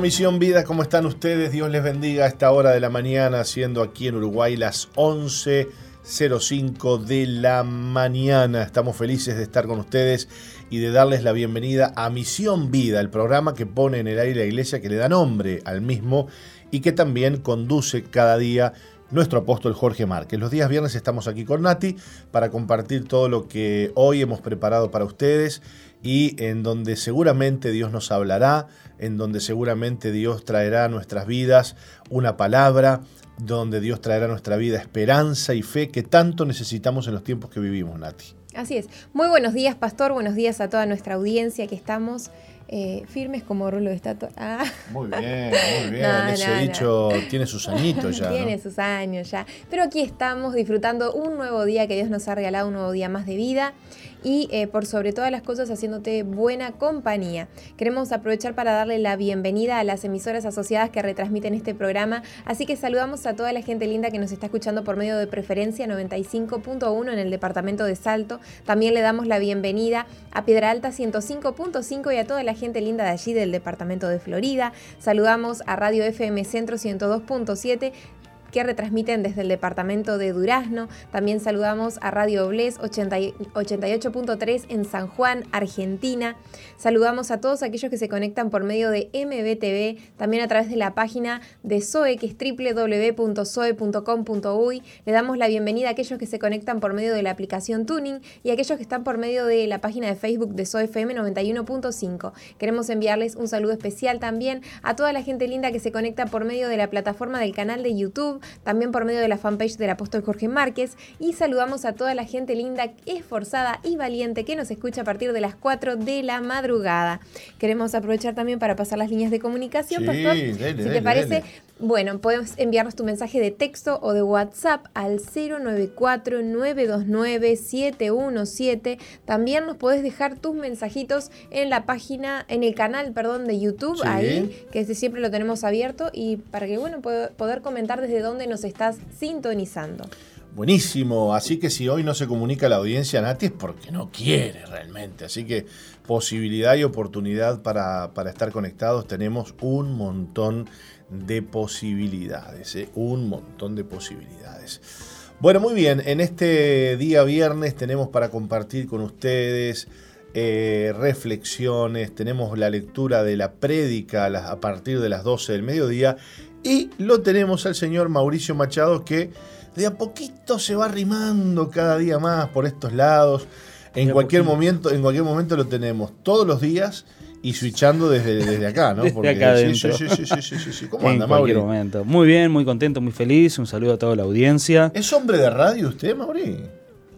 Misión Vida, ¿cómo están ustedes? Dios les bendiga a esta hora de la mañana, siendo aquí en Uruguay las 11.05 de la mañana. Estamos felices de estar con ustedes y de darles la bienvenida a Misión Vida, el programa que pone en el aire la iglesia, que le da nombre al mismo y que también conduce cada día nuestro apóstol Jorge Márquez. Los días viernes estamos aquí con Nati para compartir todo lo que hoy hemos preparado para ustedes y en donde seguramente Dios nos hablará, en donde seguramente Dios traerá a nuestras vidas una palabra, donde Dios traerá a nuestra vida esperanza y fe que tanto necesitamos en los tiempos que vivimos, Nati. Así es. Muy buenos días, pastor. Buenos días a toda nuestra audiencia que estamos eh, firmes como rulo de estatua. Ah. Muy bien, muy bien. Ese dicho tiene sus añitos ya. tiene sus años ya. Pero aquí estamos disfrutando un nuevo día que Dios nos ha regalado, un nuevo día más de vida y eh, por sobre todas las cosas haciéndote buena compañía. Queremos aprovechar para darle la bienvenida a las emisoras asociadas que retransmiten este programa, así que saludamos a toda la gente linda que nos está escuchando por medio de preferencia 95.1 en el departamento de Salto. También le damos la bienvenida a Piedra Alta 105.5 y a toda la gente linda de allí del departamento de Florida. Saludamos a Radio FM Centro 102.7 que retransmiten desde el departamento de Durazno. También saludamos a Radio Bles 88.3 en San Juan, Argentina. Saludamos a todos aquellos que se conectan por medio de MBTV, también a través de la página de SOE, que es www.soe.com.uy. Le damos la bienvenida a aquellos que se conectan por medio de la aplicación Tuning y a aquellos que están por medio de la página de Facebook de SOEFM 91.5. Queremos enviarles un saludo especial también a toda la gente linda que se conecta por medio de la plataforma del canal de YouTube también por medio de la fanpage del apóstol Jorge Márquez y saludamos a toda la gente linda, esforzada y valiente que nos escucha a partir de las 4 de la madrugada. Queremos aprovechar también para pasar las líneas de comunicación, Pastor. si te parece, bueno, puedes enviarnos tu mensaje de texto o de WhatsApp al 094-929-717. También nos puedes dejar tus mensajitos en la página, en el canal, perdón, de YouTube, ahí, que siempre lo tenemos abierto y para que, bueno, poder comentar desde dónde nos estás sintonizando. Buenísimo, así que si hoy no se comunica la audiencia Nati es porque no quiere realmente, así que posibilidad y oportunidad para, estar conectados tenemos un montón de posibilidades, ¿eh? un montón de posibilidades. Bueno, muy bien, en este día viernes tenemos para compartir con ustedes eh, reflexiones, tenemos la lectura de la prédica a, partir de las 12 del mediodía y lo tenemos al señor Mauricio Machado que de a poquito se va arrimando cada día más por estos lados. En cualquier momento, en cualquier momento lo tenemos todos los días y switchando desde, desde acá, ¿no? Porque, acá sí, sí, sí, sí, sí, sí, ¿Cómo anda, en cualquier momento. Muy bien, muy contento, muy feliz. Un saludo a toda la audiencia. ¿Es hombre de radio usted, Mauri?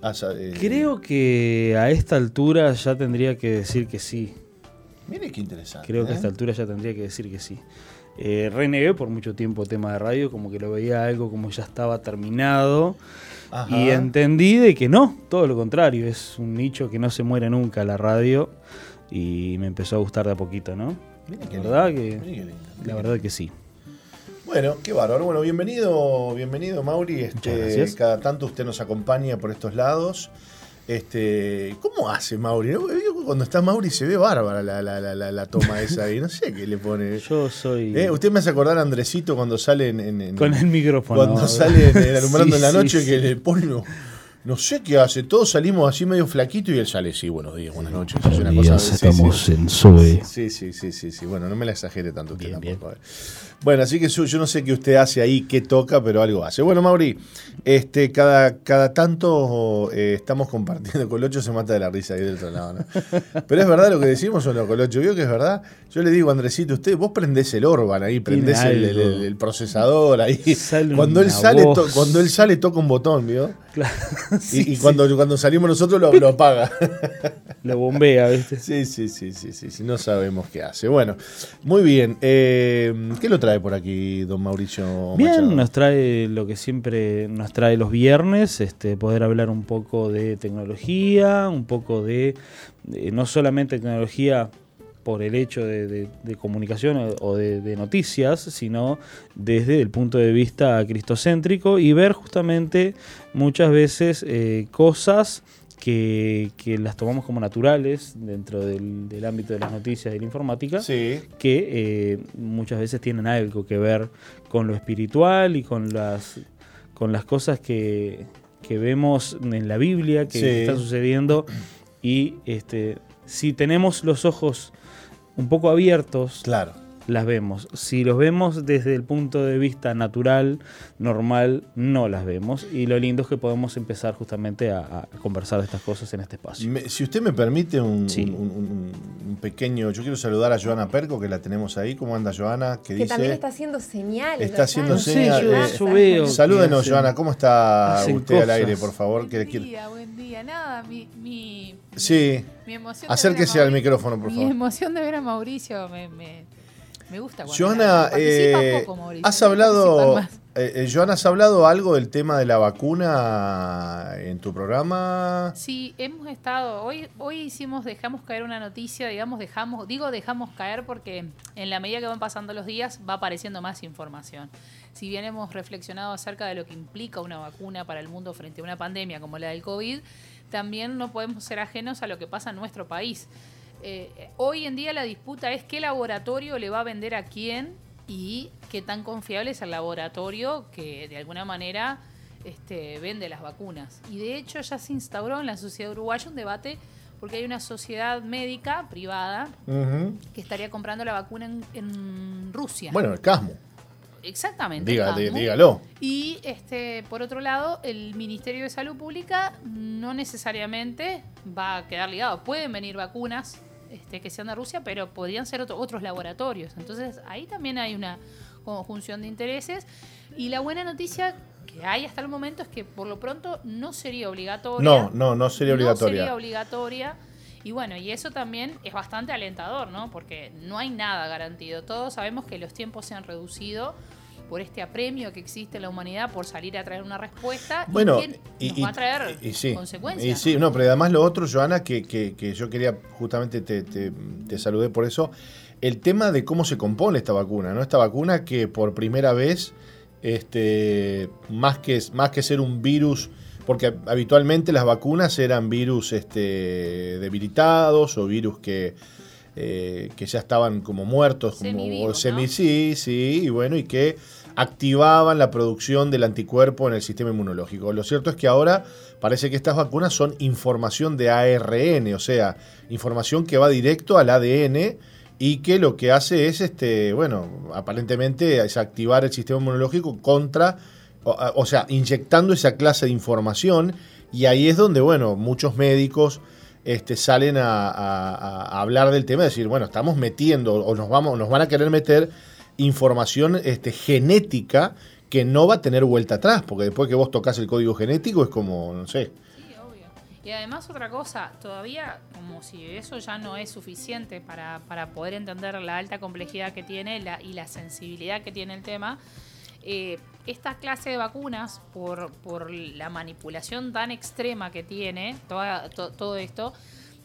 Ah, eh, Creo que a esta altura ya tendría que decir que sí. Mire qué interesante. Creo que a esta ¿eh? altura ya tendría que decir que sí. eh, renegué por mucho tiempo tema de radio, como que lo veía algo como ya estaba terminado. Y entendí de que no, todo lo contrario, es un nicho que no se muere nunca la radio y me empezó a gustar de a poquito, ¿no? la verdad que, la verdad que sí. Bueno, qué bárbaro. Bueno, bienvenido, bienvenido Mauri. Este, cada tanto usted nos acompaña por estos lados. Este, ¿Cómo hace Mauri? Cuando está Mauri se ve bárbara la, la, la, la toma esa ahí. No sé qué le pone. Yo soy. ¿Eh? Usted me hace acordar a Andresito cuando sale en. Con el micrófono. Cuando sale en, alumbrando en la noche que le pone. No sé qué hace, todos salimos así medio flaquito y él sale, sí, buenos días, buenas noches. Buenos días, estamos en SOE. Sí, sí, sí, sí, sí, bueno, no me la exagere tanto bien, tampoco. Bien. Bueno, así que yo no sé qué usted hace ahí, qué toca, pero algo hace. Bueno, Mauri, este, cada, cada tanto eh, estamos compartiendo. Colocho se mata de la risa ahí del otro lado, ¿no? Pero es verdad lo que decimos o no, Colocho. ¿Vio que es verdad? Yo le digo, Andresito, usted, vos prendés el Orban ahí, prendés el, procesador ahí. cuando él, sale, cuando él sale, toca un botón, ¿vio? Claro. y, cuando, cuando salimos nosotros lo, lo apaga. lo bombea, ¿viste? Sí, sí, sí, sí, sí, No sabemos qué hace. Bueno, muy bien. Eh, ¿Qué lo trae? trae por aquí don Mauricio? Bien, nos trae lo que siempre nos trae los viernes, este, poder hablar un poco de tecnología, un poco de, no solamente tecnología por el hecho de, comunicación o de, noticias, sino desde el punto de vista cristocéntrico y ver justamente muchas veces eh, cosas que, las tomamos como naturales dentro del, ámbito de las noticias y la informática, que eh, muchas veces tienen algo que ver con lo espiritual y con las, con las cosas que, vemos en la Biblia que están sucediendo. Y este, si tenemos los ojos un poco abiertos, claro las vemos. Si los vemos desde el punto de vista natural, normal, no las vemos. Y lo lindo es que podemos empezar justamente a, conversar de estas cosas en este espacio. si usted me permite un, pequeño... Yo quiero saludar a Joana Perco, que la tenemos ahí. ¿Cómo anda Joana? Que, también está haciendo señales. Está haciendo señales. Eh, salúdenos, Joana. ¿Cómo está usted al aire, por favor? Buen día, buen día. Nada, mi... mi sí. Mi emoción Acérquese al micrófono, por favor. Mi emoción de ver a Mauricio me me gusta cuando Joana, eh, has hablado, eh, eh, Joana, ¿has hablado algo del tema de la vacuna en tu programa? Sí, hemos estado, hoy, hoy hicimos, dejamos caer una noticia, digamos, dejamos, digo dejamos caer porque en la medida que van pasando los días va apareciendo más información. Si bien hemos reflexionado acerca de lo que implica una vacuna para el mundo frente a una pandemia como la del COVID, también no podemos ser ajenos a lo que pasa en nuestro país. Eh, hoy en día la disputa es qué laboratorio le va a vender a quién y qué tan confiable es el laboratorio que de alguna manera este, vende las vacunas. Y de hecho ya se instauró en la sociedad uruguaya un debate porque hay una sociedad médica privada que estaría comprando la vacuna en, Rusia. Bueno, el CASMO. Exactamente. dígalo. Y este, por otro lado, el Ministerio de Salud Pública no necesariamente va a quedar ligado. Pueden venir vacunas este, que sean de Rusia, pero podrían ser otros laboratorios. Entonces ahí también hay una conjunción de intereses. Y la buena noticia que hay hasta el momento es que por lo pronto no sería obligatoria. No, no, no sería obligatoria. No sería obligatoria. Y bueno, y eso también es bastante alentador, ¿no? Porque no hay nada garantido. Todos sabemos que los tiempos se han reducido por este apremio que existe en la humanidad por salir a traer una respuesta bueno, y, nos va a traer consecuencias. Y sí, no, pero además lo otro, Joana, que, que, yo quería, justamente te, te, saludé por eso, el tema de cómo se compone esta vacuna, ¿no? Esta vacuna que por primera vez, este, más, que, más que ser un virus, porque habitualmente las vacunas eran virus este, debilitados o virus que... Eh, que ya estaban como muertos, como semi, sí, sí, y bueno, y que activaban la producción del anticuerpo en el sistema inmunológico. Lo cierto es que ahora parece que estas vacunas son información de ARN, o sea, información que va directo al ADN y que lo que hace es, este, bueno, aparentemente es activar el sistema inmunológico contra, o, sea, inyectando esa clase de información y ahí es donde, bueno, muchos médicos este, salen a, a hablar del tema, decir, bueno, estamos metiendo o nos, vamos, nos van a querer meter información este, genética que no va a tener vuelta atrás, porque después que vos tocas el código genético es como, no sé. Sí, obvio. Y además otra cosa, todavía como si eso ya no es suficiente para, para poder entender la alta complejidad que tiene la, y la sensibilidad que tiene el tema, eh, esta clase de vacunas, por, por la manipulación tan extrema que tiene toda, to- todo esto,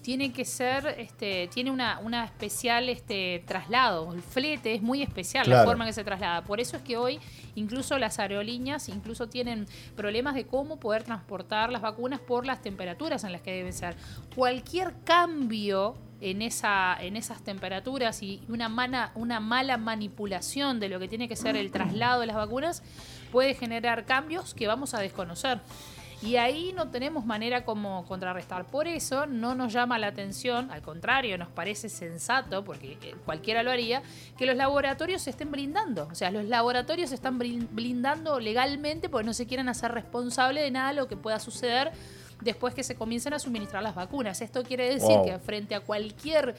tiene que ser, este, tiene una, una especial este, traslado. El flete es muy especial la forma en que se traslada. Por eso es que hoy incluso las aerolíneas incluso tienen problemas de cómo poder transportar las vacunas por las temperaturas en las que deben ser. Cualquier cambio en, esa, en esas temperaturas y una, mana- una mala manipulación de lo que tiene que ser el traslado de las vacunas puede generar cambios que vamos a desconocer. Y ahí no tenemos manera como contrarrestar. Por eso no nos llama la atención, al contrario, nos parece sensato, porque eh, cualquiera lo haría, que los laboratorios se estén brindando. O sea, los laboratorios se están blindando legalmente porque no se quieren hacer responsable de nada de lo que pueda suceder después que se comiencen a suministrar las vacunas. Esto quiere decir Wow. que frente a cualquier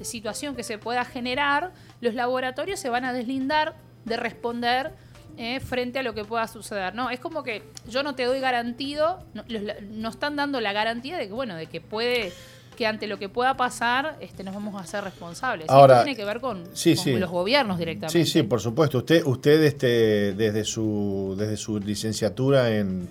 situación que se pueda generar, los laboratorios se van a deslindar de responder eh, frente a lo que pueda suceder. No, es como que yo no te doy garantido, no, los la- no están dando la garantía de que, bueno, de que puede que ante lo que pueda pasar este, nos vamos a hacer responsables. Ahora, esto tiene que ver con, sí, con sí. los gobiernos directamente. Sí, sí, por supuesto. Usted, usted este, desde su, desde su licenciatura en,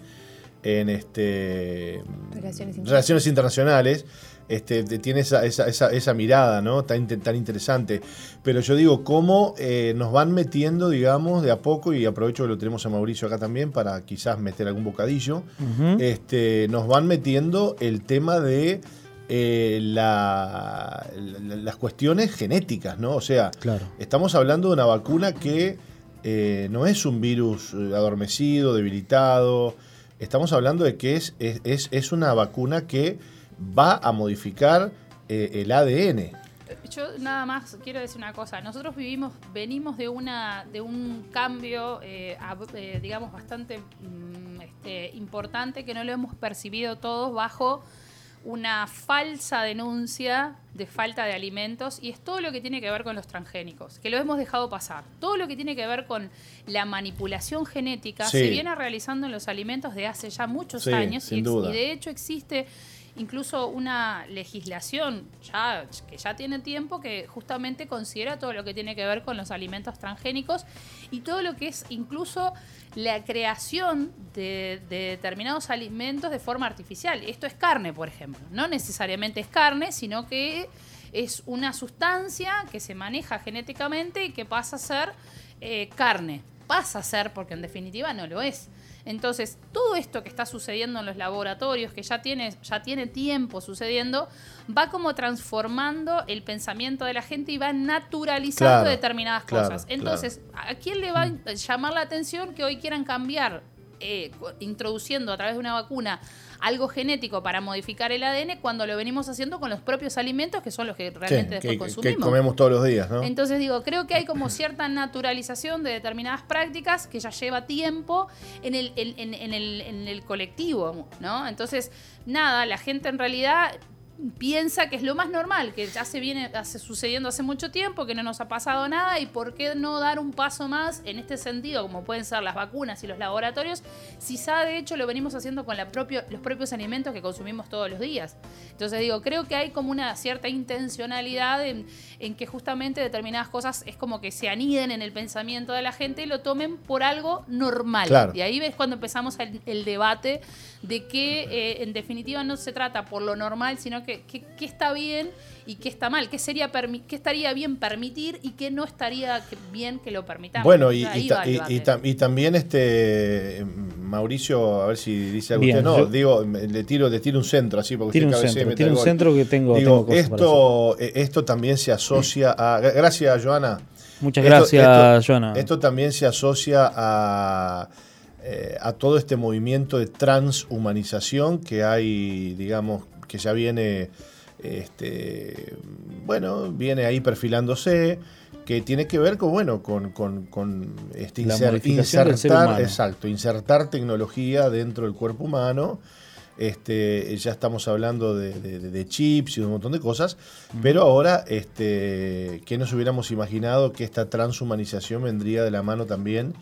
en este Relaciones relaciones internacionales, este, te- tiene esa, esa, esa, esa mirada, ¿no? Tan, inte- tan interesante. Pero yo digo, cómo eh, nos van metiendo, digamos, de a poco, y aprovecho que lo tenemos a Mauricio acá también para quizás meter algún bocadillo, este, nos van metiendo el tema de eh, la- la- las cuestiones genéticas, ¿no? O sea, Claro. estamos hablando de una vacuna que eh, no es un virus adormecido, debilitado. Estamos hablando de que es, es, es- es una vacuna que va a modificar eh, el ADN. Yo nada más quiero decir una cosa. Nosotros vivimos, venimos de una, de un cambio, eh, eh, digamos, bastante mm, este, importante que no lo hemos percibido todos bajo una falsa denuncia de falta de alimentos y es todo lo que tiene que ver con los transgénicos, que lo hemos dejado pasar. Todo lo que tiene que ver con la manipulación genética Sí. se viene realizando en los alimentos de hace ya muchos Sí, años y de hecho existe incluso una legislación ya, que ya tiene tiempo que justamente considera todo lo que tiene que ver con los alimentos transgénicos y todo lo que es incluso la creación de, de determinados alimentos de forma artificial. Esto es carne, por ejemplo. No necesariamente es carne, sino que es una sustancia que se maneja genéticamente y que pasa a ser eh, carne. Pasa a ser, porque en definitiva no lo es. Entonces, todo esto que está sucediendo en los laboratorios, que ya tiene, ya tiene tiempo sucediendo, va como transformando el pensamiento de la gente y va naturalizando Claro, determinadas claro, cosas. Entonces, ¿a quién le va a llamar la atención que hoy quieran cambiar, eh, introduciendo a través de una vacuna algo genético para modificar el ADN cuando lo venimos haciendo con los propios alimentos que son los que realmente Sí, después que, que consumimos? comemos todos los días, ¿no? Entonces digo, creo que hay como cierta naturalización de determinadas prácticas que ya lleva tiempo en el, en, en- en el, en el colectivo, ¿no? Entonces, nada, la gente en realidad piensa que es lo más normal, que ya se viene hace, sucediendo hace mucho tiempo, que no nos ha pasado nada y por qué no dar un paso más en este sentido, como pueden ser las vacunas y los laboratorios, si ya de hecho lo venimos haciendo con los propios alimentos que consumimos todos los días. Entonces digo, creo que hay como una cierta intencionalidad en, en que justamente determinadas cosas es como que se aniden en el pensamiento de la gente y lo tomen por algo normal. Claro. Y ahí ves cuando empezamos el, el debate de que eh, en definitiva no se trata por lo normal, sino que qué qué está bien y qué está mal, qué, sería permi- qué estaría bien permitir y qué no estaría que- bien que lo permitamos. Bueno, y, y ta- también este Mauricio, a ver si dice algo Bien, usted. No, yo- digo, le tiro, le tiro un centro así porque Tiene un usted y centro, tiene un centro que tengo, Digo, tengo esto, esto también se asocia a. gra- Gracias, Joana. Muchas Esto- gracias, esto- Joana. Esto también se asocia a, eh, a todo este movimiento de transhumanización que hay, digamos, que ya viene, este, bueno, viene ahí perfilándose, que tiene que ver con, bueno, con, con, con, este, inser- insertar, exacto, insertar tecnología dentro del cuerpo humano. Este, ya estamos hablando de, de- de chips y un montón de cosas, pero ahora, este, que nos hubiéramos imaginado que esta transhumanización vendría de la mano también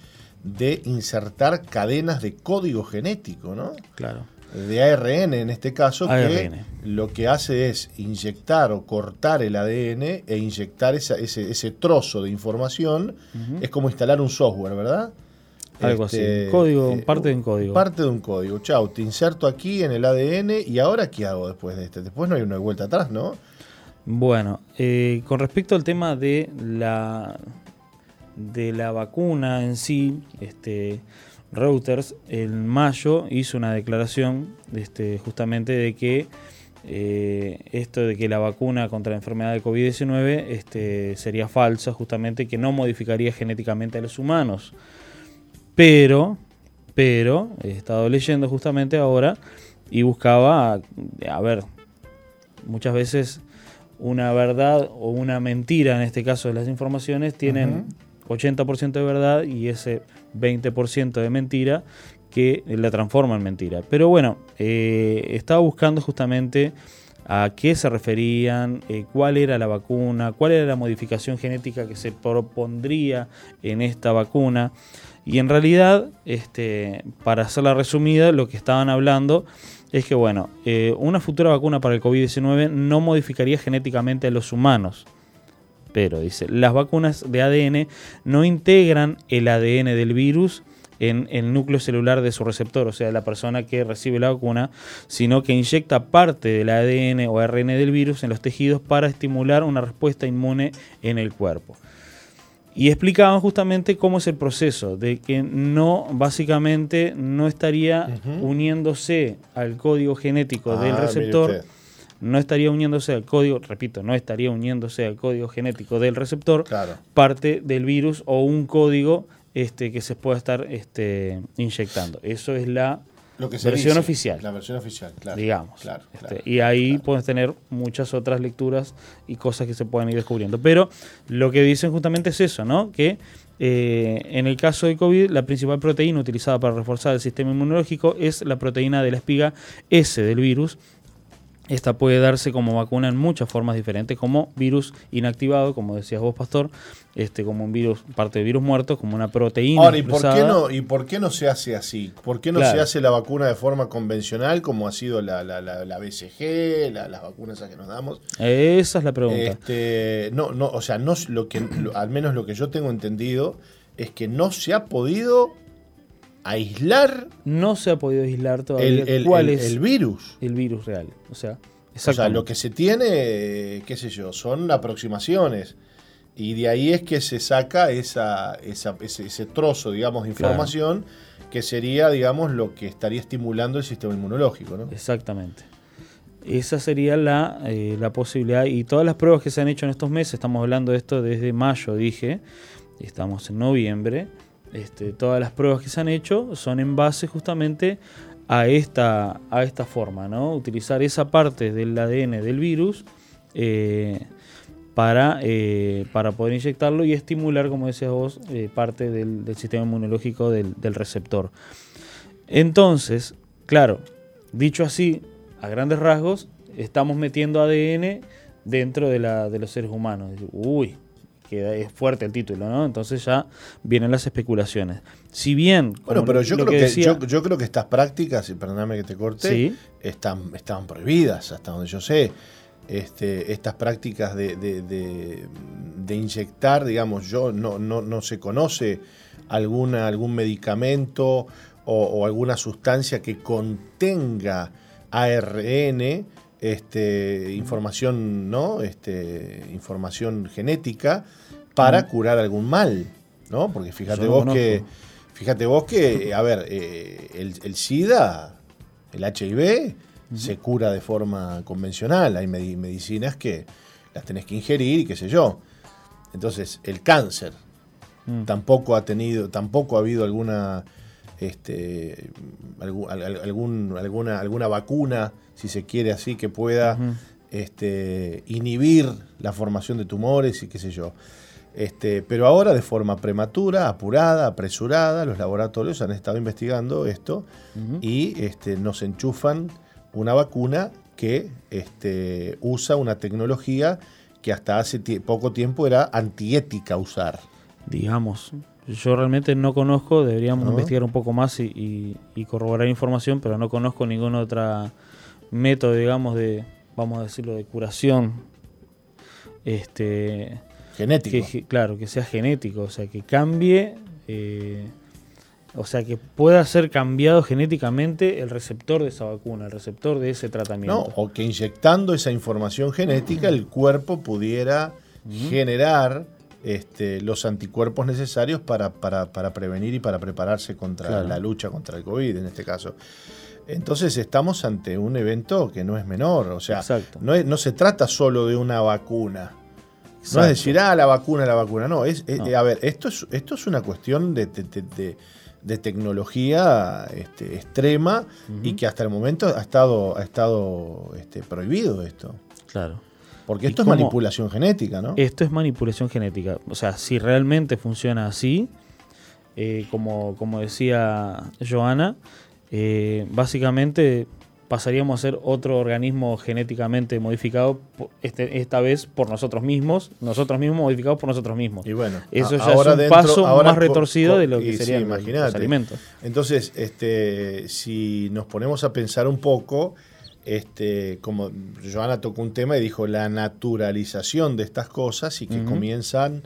de insertar cadenas de código genético, ¿no? Claro. De ARN en este caso, que lo que hace es inyectar o cortar el ADN e inyectar esa- ese, ese trozo de información. Es como instalar un software, ¿verdad? Algo así. Código, parte de un código. Parte de un código. Chau, te inserto aquí en el ADN y ahora ¿qué hago después de este? Después no hay una vuelta atrás, ¿no? Bueno, eh, con respecto al tema de la de la vacuna en sí, este Reuters en mayo hizo una declaración este, justamente de que eh, esto de que la vacuna contra la enfermedad de COVID-19 este, sería falsa, justamente que no modificaría genéticamente a los humanos. Pero, pero, he estado leyendo justamente ahora y buscaba, a ver, muchas veces una verdad o una mentira, en este caso de las informaciones, tienen 80% de verdad y ese 20% de mentira que la transforma en mentira. Pero bueno, eh, estaba buscando justamente a qué se referían, eh, cuál era la vacuna, cuál era la modificación genética que se propondría en esta vacuna. Y en realidad, este, para hacerla resumida, lo que estaban hablando es que, bueno, eh, una futura vacuna para el COVID-19 no modificaría genéticamente a los humanos. Pero, dice, las vacunas de ADN no integran el ADN del virus en el núcleo celular de su receptor, o sea, la persona que recibe la vacuna, sino que inyecta parte del ADN o ARN del virus en los tejidos para estimular una respuesta inmune en el cuerpo. Y explicaban justamente cómo es el proceso, de que no, básicamente, no estaría uniéndose al código genético del Ah, receptor. No estaría uniéndose al código, repito, no estaría uniéndose al código genético del receptor, Claro. parte del virus o un código este, que se pueda estar este, inyectando. Eso es la Lo que se versión dice, oficial. La versión oficial, claro. digamos. Claro, Este, claro, y ahí puedes tener muchas otras lecturas y cosas que se pueden ir descubriendo. Pero lo que dicen justamente es eso, ¿no? Que eh, en el caso de COVID, la principal proteína utilizada para reforzar el sistema inmunológico es la proteína de la espiga S del virus. Esta puede darse como vacuna en muchas formas diferentes, como virus inactivado, como decías vos, Pastor, este, como un virus, parte de virus muerto, como una proteína. Ahora, ¿y por, qué no, ¿y por qué no se hace así? ¿Por qué no Claro. se hace la vacuna de forma convencional como ha sido la, la, la, la BCG, la- las vacunas esas que nos damos? Esa es la pregunta. Este, no, no, o sea, no lo que, lo- al menos lo que yo tengo entendido es que no se ha podido aislar no se ha podido aislar todavía el- cuál el- es el virus. el virus real. O sea, O sea, lo que se tiene, qué sé yo, son aproximaciones. Y de ahí es que se saca esa, esa- ese, ese trozo, digamos, de Claro. información que sería, digamos, lo que estaría estimulando el sistema inmunológico, ¿no? Exactamente. Esa sería la, eh, la posibilidad. Y todas las pruebas que se han hecho en estos meses, estamos hablando de esto desde mayo, dije, estamos en noviembre. Este, todas las pruebas que se han hecho son en base justamente a esta, a esta forma, ¿no? Utilizar esa parte del ADN del virus eh, para, eh, para poder inyectarlo y estimular, como decías vos, eh, parte del, sistema inmunológico del, del receptor. Entonces, claro, dicho así, a grandes rasgos, estamos metiendo ADN dentro de, la, de los seres humanos. Uy, queda, es fuerte el título, ¿no? Entonces ya vienen las especulaciones. Si bien... Bueno, pero yo creo que, decía- yo, yo creo que estas prácticas, y perdóname que te corte, Sí. están, estaban prohibidas, hasta donde yo sé. Este, estas prácticas de, de- de- de inyectar, digamos, yo no, no, no se conoce alguna, algún medicamento o, o alguna sustancia que contenga ARN, este, información, ¿no? Este, información genética para curar algún mal, ¿no? Porque fíjate vos conozco. que, fíjate vos que, a ver, eh, el, el SIDA, el HIV, se cura de forma convencional. Hay medi- medicinas que las tenés que ingerir y qué sé yo. Entonces, el cáncer Mm. tampoco ha tenido, tampoco ha habido alguna, este, algún- alguna, alguna vacuna, si se quiere así, que pueda este, inhibir la formación de tumores y qué sé yo. Este, pero ahora de forma prematura, apurada, apresurada, los laboratorios han estado investigando esto y este, nos enchufan una vacuna que este, usa una tecnología que hasta hace poco tiempo era antiética usar. digamos. yo realmente no conozco, deberíamos ¿No? investigar un poco más y, y- y corroborar información, pero no conozco ningún otro método, digamos, de, vamos a decirlo, de curación. Este, Genético. que, claro, que sea genético, o sea, que cambie, eh, o sea, que pueda ser cambiado genéticamente el receptor de esa vacuna, el receptor de ese ¿no? tratamiento. O que inyectando esa información genética el cuerpo pudiera generar este, los anticuerpos necesarios para, para- para prevenir y para prepararse contra Claro. la lucha contra el COVID en este caso. Entonces estamos ante un evento que no es menor, o sea, no, es- no se trata solo de una vacuna. No es decir, ah, la vacuna, la vacuna. No, es, es- No. a ver, esto es, esto es una cuestión de, de- de- de- de tecnología este, extrema y que hasta el momento ha estado, ha estado este, prohibido esto. Claro. Porque ¿Y esto es manipulación genética, ¿no? Esto es manipulación genética. O sea, si realmente funciona así, eh, como, como decía Joana, eh, básicamente pasaríamos a ser otro organismo genéticamente modificado, este, esta vez por nosotros mismos, nosotros mismos modificados por nosotros mismos. Y bueno, Eso ya ahora es un dentro- paso ahora más retorcido de lo que sí, serían los- los alimentos. Entonces, este, si nos ponemos a pensar un poco, este, como Joana tocó un tema y dijo la naturalización de estas cosas y que comienzan,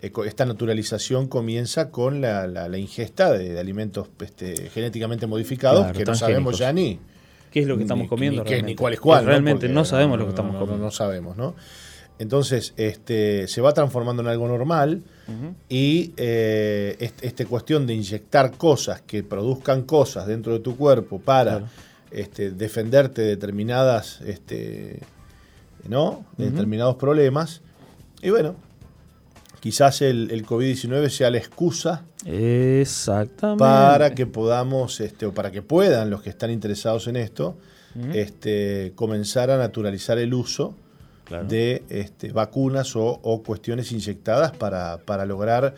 eh, esta naturalización comienza con la, la- la ingesta de, de alimentos este, genéticamente modificados Claro, que no sabemos ya ni. ¿Qué es lo que estamos ni- comiendo? Ni, qué, realmente? ni cuál es cuál. Realmente no sabemos lo que estamos comiendo. No sabemos, ¿no? Entonces, este, se va transformando en algo normal y eh, est- esta cuestión de inyectar cosas que produzcan cosas dentro de tu cuerpo para Claro. este, defenderte de determinadas, este, ¿no? De determinados problemas. Y bueno, quizás el, el COVID-19 sea la excusa Exactamente. para que podamos, este, o para que puedan los que están interesados en esto, este, comenzar a naturalizar el uso Claro. de este, vacunas o, o cuestiones inyectadas para, para lograr,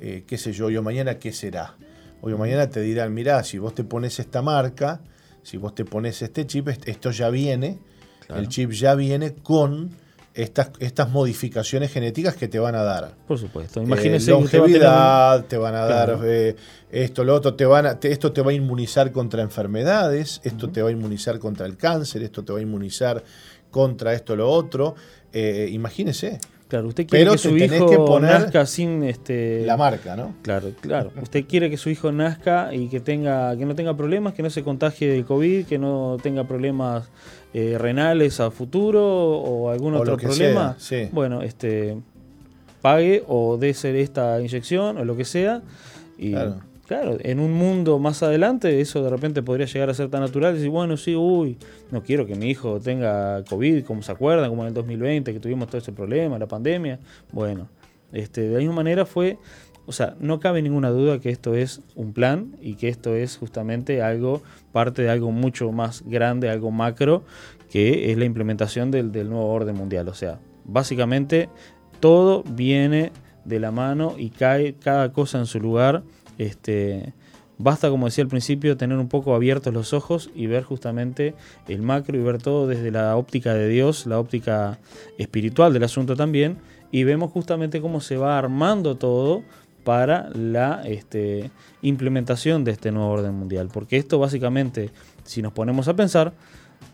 eh, qué sé yo, hoy o mañana, ¿qué será? Hoy o mañana te dirán, mirá, si vos te pones esta marca, si vos te pones este chip, est- esto ya viene, Claro. el chip ya viene con estas, estas modificaciones genéticas que te van a dar. Por supuesto. Eh, Imagínese que usted va a tener longevidad, te van a Claro. dar eh, esto, lo otro, te van a- te- esto te va a inmunizar contra enfermedades, esto te va a inmunizar contra el cáncer, esto te va a inmunizar contra esto, lo otro. Eh, imagínese Claro, usted quiere Pero que su te hijo que poner nazca sin este la marca, ¿no? Claro, claro. Usted quiere que su hijo nazca y que tenga, que no tenga problemas, que no se contagie de COVID, que no tenga problemas eh, renales a futuro o algún O otro problema. sea, sí. Bueno, este pague o dese esta inyección o lo que sea. Y Claro. claro. en un mundo más adelante eso de repente podría llegar a ser tan natural y decir, bueno, sí, uy, no quiero que mi hijo tenga COVID, como se acuerdan, como en el 2020 que tuvimos todo ese problema, la pandemia. Bueno, este, de la misma manera fue, o sea, no cabe ninguna duda que esto es un plan y que esto es justamente algo, parte de algo mucho más grande, algo macro, que es la implementación del, del nuevo orden mundial. O sea, básicamente todo viene de la mano y cae cada cosa en su lugar. Este, basta, como decía al principio, tener un poco abiertos los ojos y ver justamente el macro y ver todo desde la óptica de Dios, la óptica espiritual del asunto también, y vemos justamente cómo se va armando todo para la este, implementación de este nuevo orden mundial. Porque esto básicamente, si nos ponemos a pensar,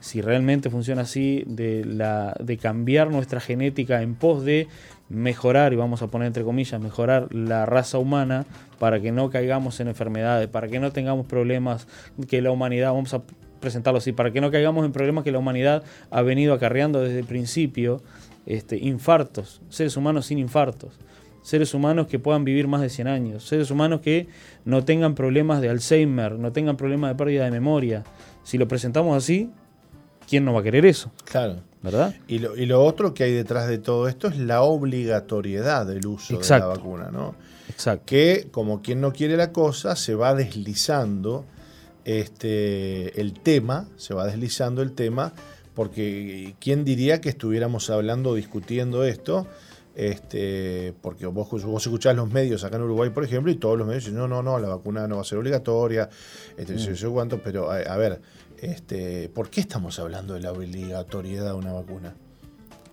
si realmente funciona así, de, la, de cambiar nuestra genética en pos de mejorar, y vamos a poner entre comillas, mejorar la raza humana para que no caigamos en enfermedades, para que no tengamos problemas que la humanidad, vamos a presentarlo así, para que no caigamos en problemas que la humanidad ha venido acarreando desde el principio, este, infartos, seres humanos sin infartos, seres humanos que puedan vivir más de 100 años, seres humanos que no tengan problemas de Alzheimer, no tengan problemas de pérdida de memoria. Si lo presentamos así, ¿quién no va a querer eso? Claro. ¿Verdad? Y lo, y lo otro que hay detrás de todo esto es la obligatoriedad del uso Exacto. de la vacuna, ¿no? Exacto. que como quien no quiere la cosa, se va deslizando este, el tema, se va deslizando el tema, porque quién diría que estuviéramos hablando, discutiendo esto, este, porque vos, vos escuchás los medios acá en Uruguay, por ejemplo, y todos los medios dicen, no, no, no, la vacuna no va a ser obligatoria, este, no sé yo cuánto, pero a, a ver, este, ¿por qué estamos hablando de la obligatoriedad de una vacuna?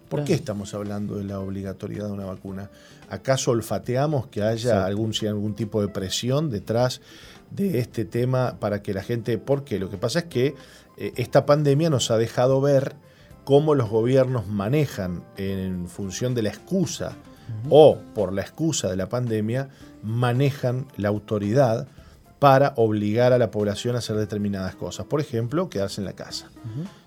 ¿Por Claro. qué estamos hablando de la obligatoriedad de una vacuna? ¿Acaso olfateamos que haya Exacto. algún, si algún tipo de presión detrás de este tema para que la gente... Porque lo que pasa es que eh, esta pandemia nos ha dejado ver cómo los gobiernos manejan en función de la excusa o por la excusa de la pandemia, manejan la autoridad para obligar a la población a hacer determinadas cosas. Por ejemplo, quedarse en la casa.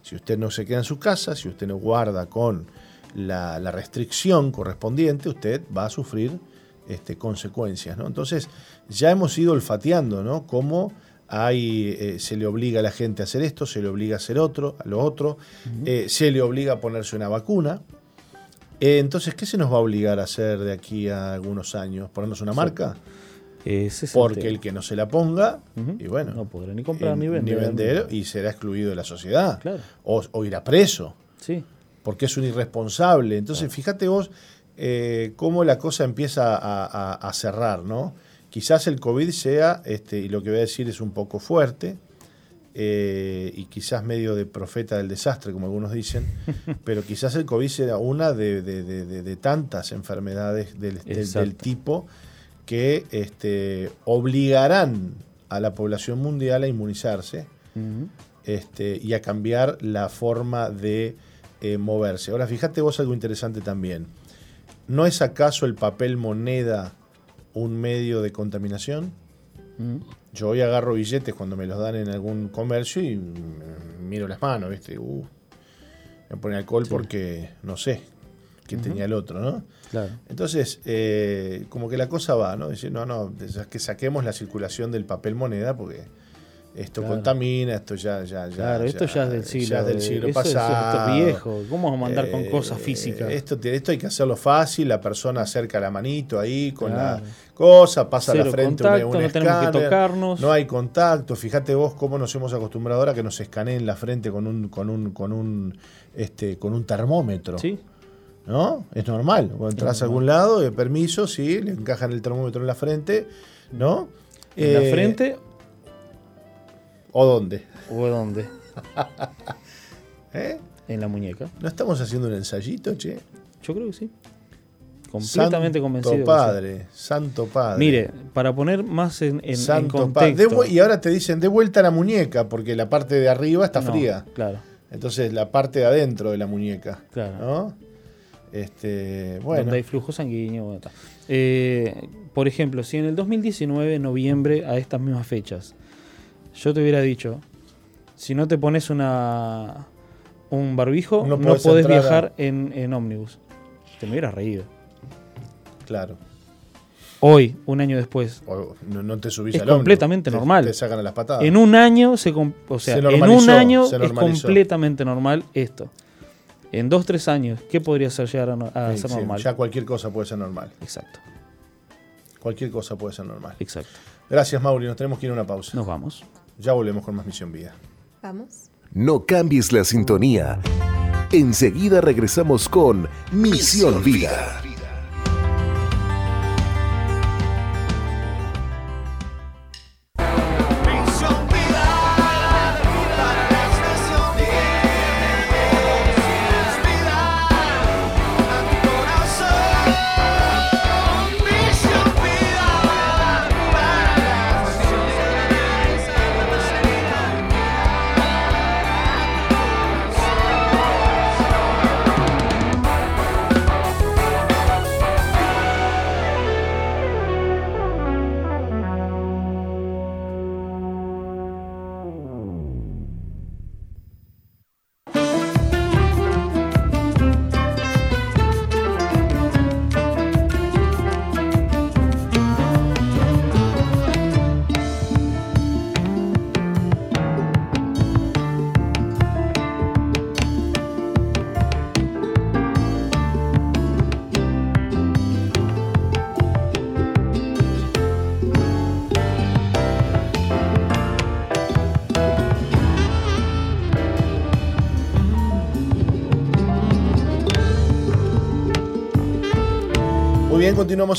Si usted no se queda en su casa, si usted no guarda con la, la restricción correspondiente, usted va a sufrir este, consecuencias. ¿no? Entonces, ya hemos ido olfateando ¿no? cómo hay, eh, se le obliga a la gente a hacer esto, se le obliga a hacer otro, a lo otro, eh, se le obliga a ponerse una vacuna. Eh, entonces, ¿qué se nos va a obligar a hacer de aquí a algunos años? ¿Ponernos una marca? Ese es Porque el que no se la ponga, y bueno, No podrá ni comprar ni vender. vender, y será excluido de la sociedad. Claro. O, o irá preso, Sí. porque es un irresponsable. Entonces, fíjate vos cómo la cosa empieza a, a- a cerrar, ¿no? Quizás el COVID sea, este, y lo que voy a decir es un poco fuerte, eh, y quizás medio de profeta del desastre, como algunos dicen, pero quizás el COVID sea una de, de- de- de- tantas enfermedades del, del- del Exacto. tipo que este, obligarán a la población mundial a inmunizarse este, y a cambiar la forma de eh, moverse. Ahora, fíjate vos algo interesante también. ¿No es acaso el papel moneda un medio de contaminación? Ujú. Yo hoy agarro billetes cuando me los dan en algún comercio y mm, miro las manos, ¿viste? Uh, me pone alcohol porque no sé qué tenía el otro, ¿no? Claro. Entonces, eh, como que la cosa va, ¿no? Decir, no, no, es que saquemos la circulación del papel moneda porque esto Claro. contamina, esto ya, ya, ya. Claro, esto ya es del siglo, ya es del siglo eso pasado. esto es viejo. ¿Cómo vamos a mandar con Eh, cosas físicas? Esto, esto hay que hacerlo fácil, la persona acerca la manito ahí con Claro. la cosa, pasa a la frente contacto, un, un no tenemos que escáner, tocarnos. No hay contacto, fíjate vos cómo nos hemos acostumbrado ahora que nos escaneen la frente con un, con un, con un, este, con un termómetro. Sí, ¿no? Es normal. Cuando entras a algún lado, de permiso, sí, le encajan el termómetro en la frente, ¿no? en la Eh, frente ¿O dónde? o dónde? ¿Eh? En la muñeca. ¿No estamos haciendo un ensayito, che? Yo creo que sí. Completamente Santo convencido. Padre, Santo Padre. Mire, para poner más en, en- en Santo. De contexto. y ahora te dicen de vuelta a la muñeca, porque la parte de arriba está No, fría. Claro, Entonces la parte de adentro de la muñeca. Claro. ¿No? Este, bueno. donde hay flujo sanguíneo. bueno. Eh, por ejemplo, si en el 2019, noviembre, a estas mismas fechas, yo te hubiera dicho, si no te pones una un barbijo, No no podés a- viajar en, en ómnibus. Te me hubieras reído. Claro. Hoy, un año después, O no, no te subís Es al completamente te- normal. Te sacan a las patadas. en un año se, o sea, Se en un año se es completamente normal esto. En dos, tres años, ¿qué podría ser llegar a, no- a Sí, ser sí, normal? ya cualquier cosa puede ser normal. Exacto, Cualquier cosa puede ser normal. exacto. Gracias, Mauri. Nos tenemos que ir a una pausa. Nos vamos. Ya volvemos con más Misión Vida. Vamos. No cambies la sintonía. Enseguida regresamos con Misión Vida. Misión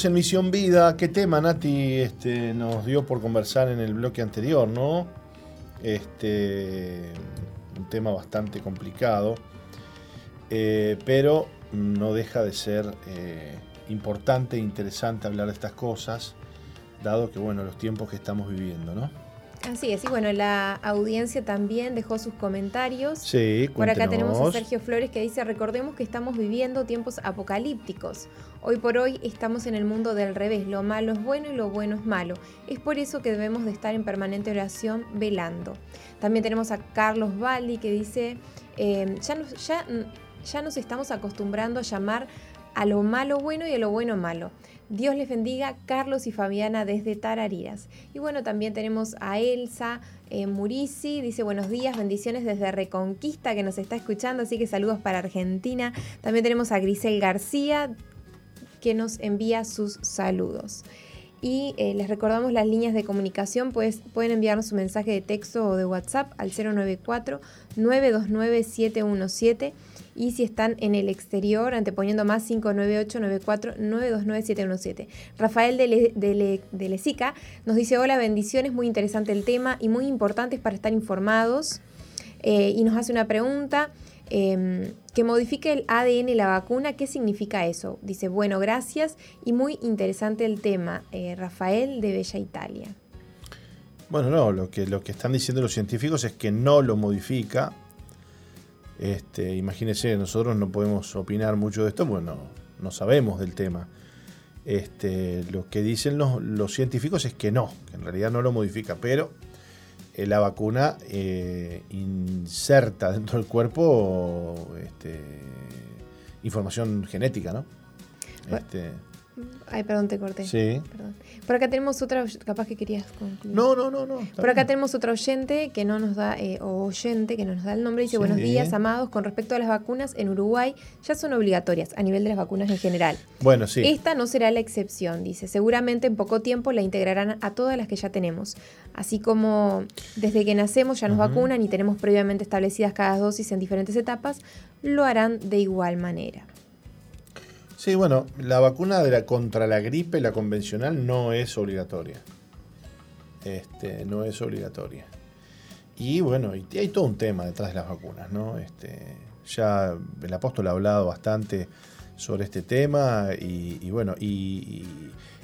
en Misión Vida. ¿Qué tema, Nati, este, nos dio por conversar en el bloque anterior, no? Este, un tema bastante complicado. Eh, pero no deja de ser eh, importante e interesante hablar de estas cosas, dado que, bueno, los tiempos que estamos viviendo, ¿no? Así es, y bueno, la audiencia también dejó sus comentarios. Sí, Por acá tenemos a cuéntenos. Sergio Flores que dice, recordemos que estamos viviendo tiempos apocalípticos. Hoy por hoy estamos en el mundo del revés, lo malo es bueno y lo bueno es malo. Es por eso que debemos de estar en permanente oración velando. También tenemos a Carlos Valli que dice, eh, ya, nos, ya, ya nos estamos acostumbrando a llamar a lo malo bueno y a lo bueno malo. Dios les bendiga, Carlos y Fabiana desde Tarariras. Y bueno, también tenemos a Elsa eh, Murici, dice buenos días, bendiciones desde Reconquista que nos está escuchando, así que saludos para Argentina. También tenemos a Grisel García que nos envía sus saludos. Y eh, les recordamos las líneas de comunicación, pues pueden enviarnos un mensaje de texto o de WhatsApp al 094-929-717 y si están en el exterior, anteponiendo más 598-94-929-717. Rafael de, Le- de, de Lezica nos dice, hola, bendiciones, muy interesante el tema y muy importantes para estar informados. Eh, y nos hace una pregunta, eh, que modifique el ADN la vacuna, ¿qué significa eso? Dice, bueno, gracias y muy interesante el tema. Eh, Rafael de Bella Italia. Bueno, no, lo que, lo que están diciendo los científicos es que no lo modifica. Este, imagínense, nosotros no podemos opinar mucho de esto, porque no, no sabemos del tema. Este, lo que dicen los, los científicos es que no, que en realidad no lo modifica, pero eh, la vacuna eh, inserta dentro del cuerpo este, información genética, ¿no? Bueno, Este, Ay, perdón, te corté. sí. Perdón. Por acá tenemos otra, capaz que querías concluir. No, no, no, no. Por acá bien. tenemos otro oyente que no nos da, eh, o oyente que no nos da el nombre, dice Sí. buenos días, amados, con respecto a las vacunas en Uruguay ya son obligatorias a nivel de las vacunas en general. Bueno, sí. Esta no será la excepción, dice. Seguramente en poco tiempo la integrarán a todas las que ya tenemos. Así como desde que nacemos ya nos vacunan y tenemos previamente establecidas cada dosis en diferentes etapas, lo harán de igual manera. Sí, bueno, la vacuna de la, contra la gripe, la convencional, no es obligatoria. Este, no es obligatoria. Y bueno, y hay todo un tema detrás de las vacunas, ¿no? Este, ya el apóstol ha hablado bastante sobre este tema y, bueno, y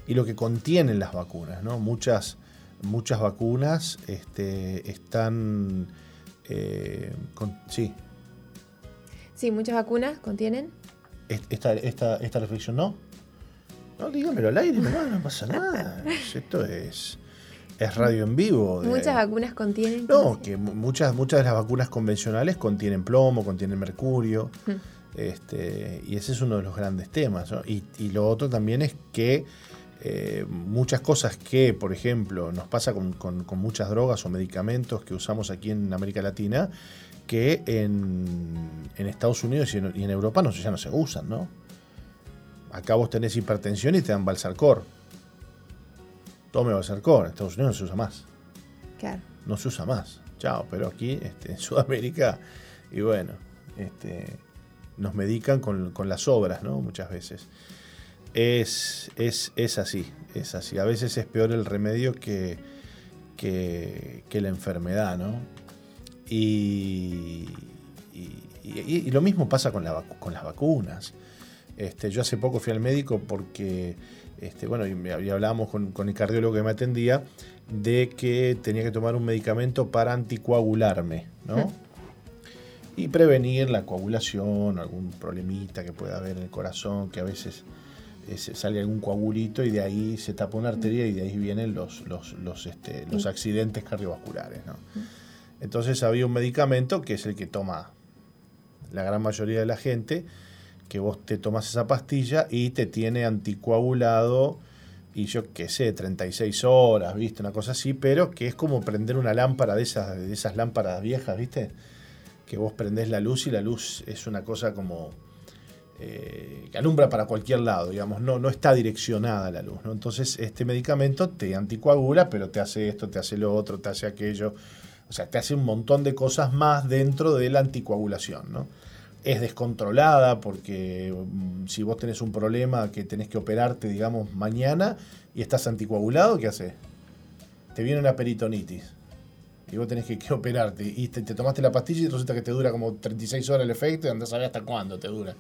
lo que contienen las vacunas, ¿no? Muchas, muchas vacunas este, están... eh, con- sí, Sí, muchas vacunas contienen. Est- Esta, esta, esta reflexión no. No, dígamelo al aire, nomás, no pasa nada. Esto es, es radio en vivo. de- Muchas vacunas contienen. No, que mu- muchas, muchas de las vacunas convencionales contienen plomo, contienen mercurio. Este, y ese es uno de los grandes temas. ¿no? Y, y lo otro también es que eh, muchas cosas que, por ejemplo, nos pasa con, con- con muchas drogas o medicamentos que usamos aquí en América Latina, que en, en Estados Unidos y en, y en Europa no, ya no se usan, ¿no? Acá vos tenés hipertensión y te dan Balsarcor. Tome Balsarcor, en Estados Unidos no se usa más Claro. no se usa más. Chao, pero aquí este, en Sudamérica, y bueno, este, nos medican con, con las obras, ¿no? Muchas veces. Es, es, es así, es así. A veces es peor el remedio que, que, que la enfermedad, ¿no? Y, y- y- y lo mismo pasa con, la vacu- con las vacunas. Este, yo hace poco fui al médico porque, este, bueno, y, hablábamos con, con el cardiólogo que me atendía de que tenía que tomar un medicamento para anticoagularme, ¿no? Y prevenir la coagulación, algún problemita que pueda haber en el corazón, que a veces sale algún coagulito y de ahí se tapa una arteria y de ahí vienen los, los, los, este, los accidentes cardiovasculares, ¿no? Entonces había un medicamento que es el que toma la gran mayoría de la gente, que vos te tomas esa pastilla y te tiene anticoagulado y yo qué sé, 36 horas, ¿viste? Una cosa así, pero que es como prender una lámpara de esas, de esas lámparas viejas, ¿viste? Que vos prendés la luz y la luz es una cosa como eh, que alumbra para cualquier lado, digamos, no, no está direccionada la luz, ¿no? Entonces este medicamento te anticoagula, pero te hace esto, te hace lo otro, te hace aquello, o sea, te hace un montón de cosas más dentro de la anticoagulación, ¿no? Es descontrolada porque mm, si vos tenés un problema que tenés que operarte, digamos, mañana y estás anticoagulado, ¿qué haces? Te viene una peritonitis y vos tenés que, operarte y te, te tomaste la pastilla y resulta que te dura como 36 horas el efecto y andás a ver hasta cuándo te dura.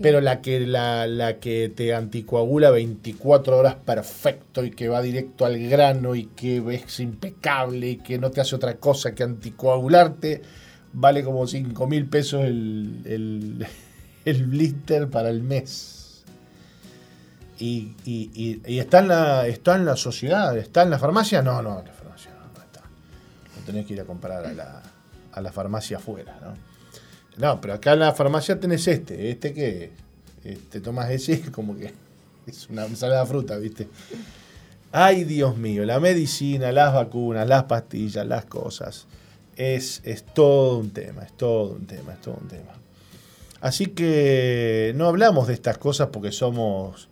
Pero la que, la, la que te anticoagula 24 horas perfecto y que va directo al grano y que es impecable y que no te hace otra cosa que anticoagularte, vale como 5 mil pesos el, el, el blister para el mes. Y, y- y- y está, en la, está en la sociedad, está en la farmacia, no, no, en la farmacia no, no está. Lo tenés que ir a comprar a la, a la farmacia afuera, ¿no? No, pero acá en la farmacia tenés este, este que te tomas ese como que es una ensalada de fruta, ¿viste? Ay, Dios mío, la medicina, las vacunas, las pastillas, las cosas. Es, es todo un tema, es todo un tema, es todo un tema. Así que no hablamos de estas cosas porque somos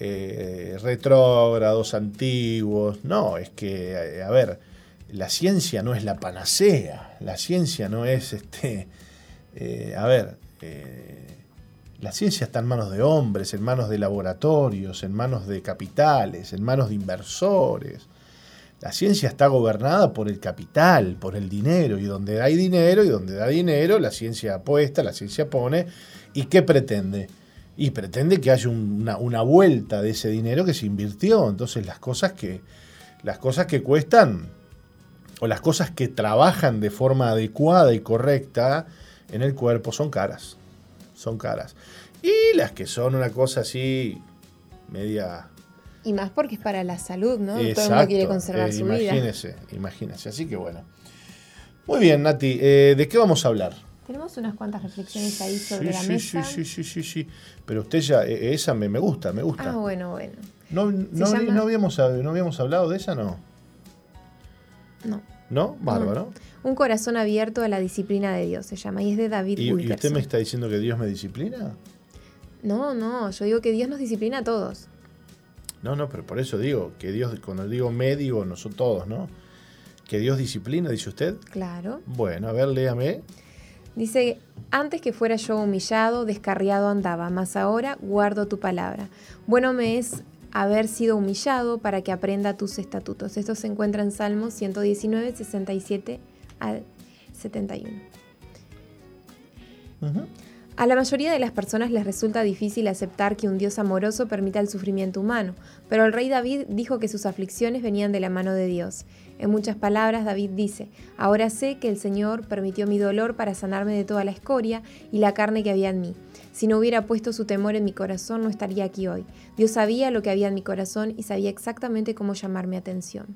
eh, retrógrados, antiguos. No, es que, eh, a ver, la ciencia no es la panacea. La ciencia no es, este, eh, a ver, eh, la ciencia está en manos de hombres, en manos de laboratorios, en manos de capitales, en manos de inversores. La ciencia está gobernada por el capital, por el dinero, y donde hay dinero y donde da dinero, la ciencia apuesta, la ciencia pone. ¿Y qué pretende? Y pretende que haya un- una, una vuelta de ese dinero que se invirtió. Entonces las cosas que, las cosas que cuestan, o las cosas que trabajan de forma adecuada y correcta en el cuerpo son caras. Son caras. Y las que son una cosa así, media Y más porque es para la salud, ¿no? Todo el mundo quiere conservar eh, su vida. imagínese, imagínese. Así que bueno. Muy bien, Nati, eh, ¿de qué vamos a hablar? Tenemos unas cuantas reflexiones ahí sobre sí, la sí, mesa. sí, sí, sí, sí, sí. Pero usted ya, eh, esa me, me gusta, me gusta. Ah, bueno, bueno. no, no, llama- no habíamos, no habíamos hablado de esa, ¿no? No. ¿No? Bárbaro. Un corazón abierto a la disciplina de Dios se llama y es de David ¿Y, y usted me está diciendo que Dios me disciplina? No, no, yo digo que Dios nos disciplina a todos. No, no, pero por eso digo, que Dios, cuando digo me, digo nosotros todos, ¿no? Que Dios disciplina, dice usted. Claro. Bueno, a ver, léame. Dice, antes que fuera yo humillado, descarriado andaba, mas ahora guardo tu palabra. Bueno me es haber sido humillado para que aprenda tus estatutos. Esto se encuentra en Salmos 119, 67 al 71. Ujú. A la mayoría de las personas les resulta difícil aceptar que un Dios amoroso permita el sufrimiento humano, pero el rey David dijo que sus aflicciones venían de la mano de Dios. En muchas palabras, David dice, ahora sé que el Señor permitió mi dolor para sanarme de toda la escoria y la carne que había en mí. Si no hubiera puesto su temor en mi corazón, no estaría aquí hoy. Dios sabía lo que había en mi corazón y sabía exactamente cómo llamar mi atención.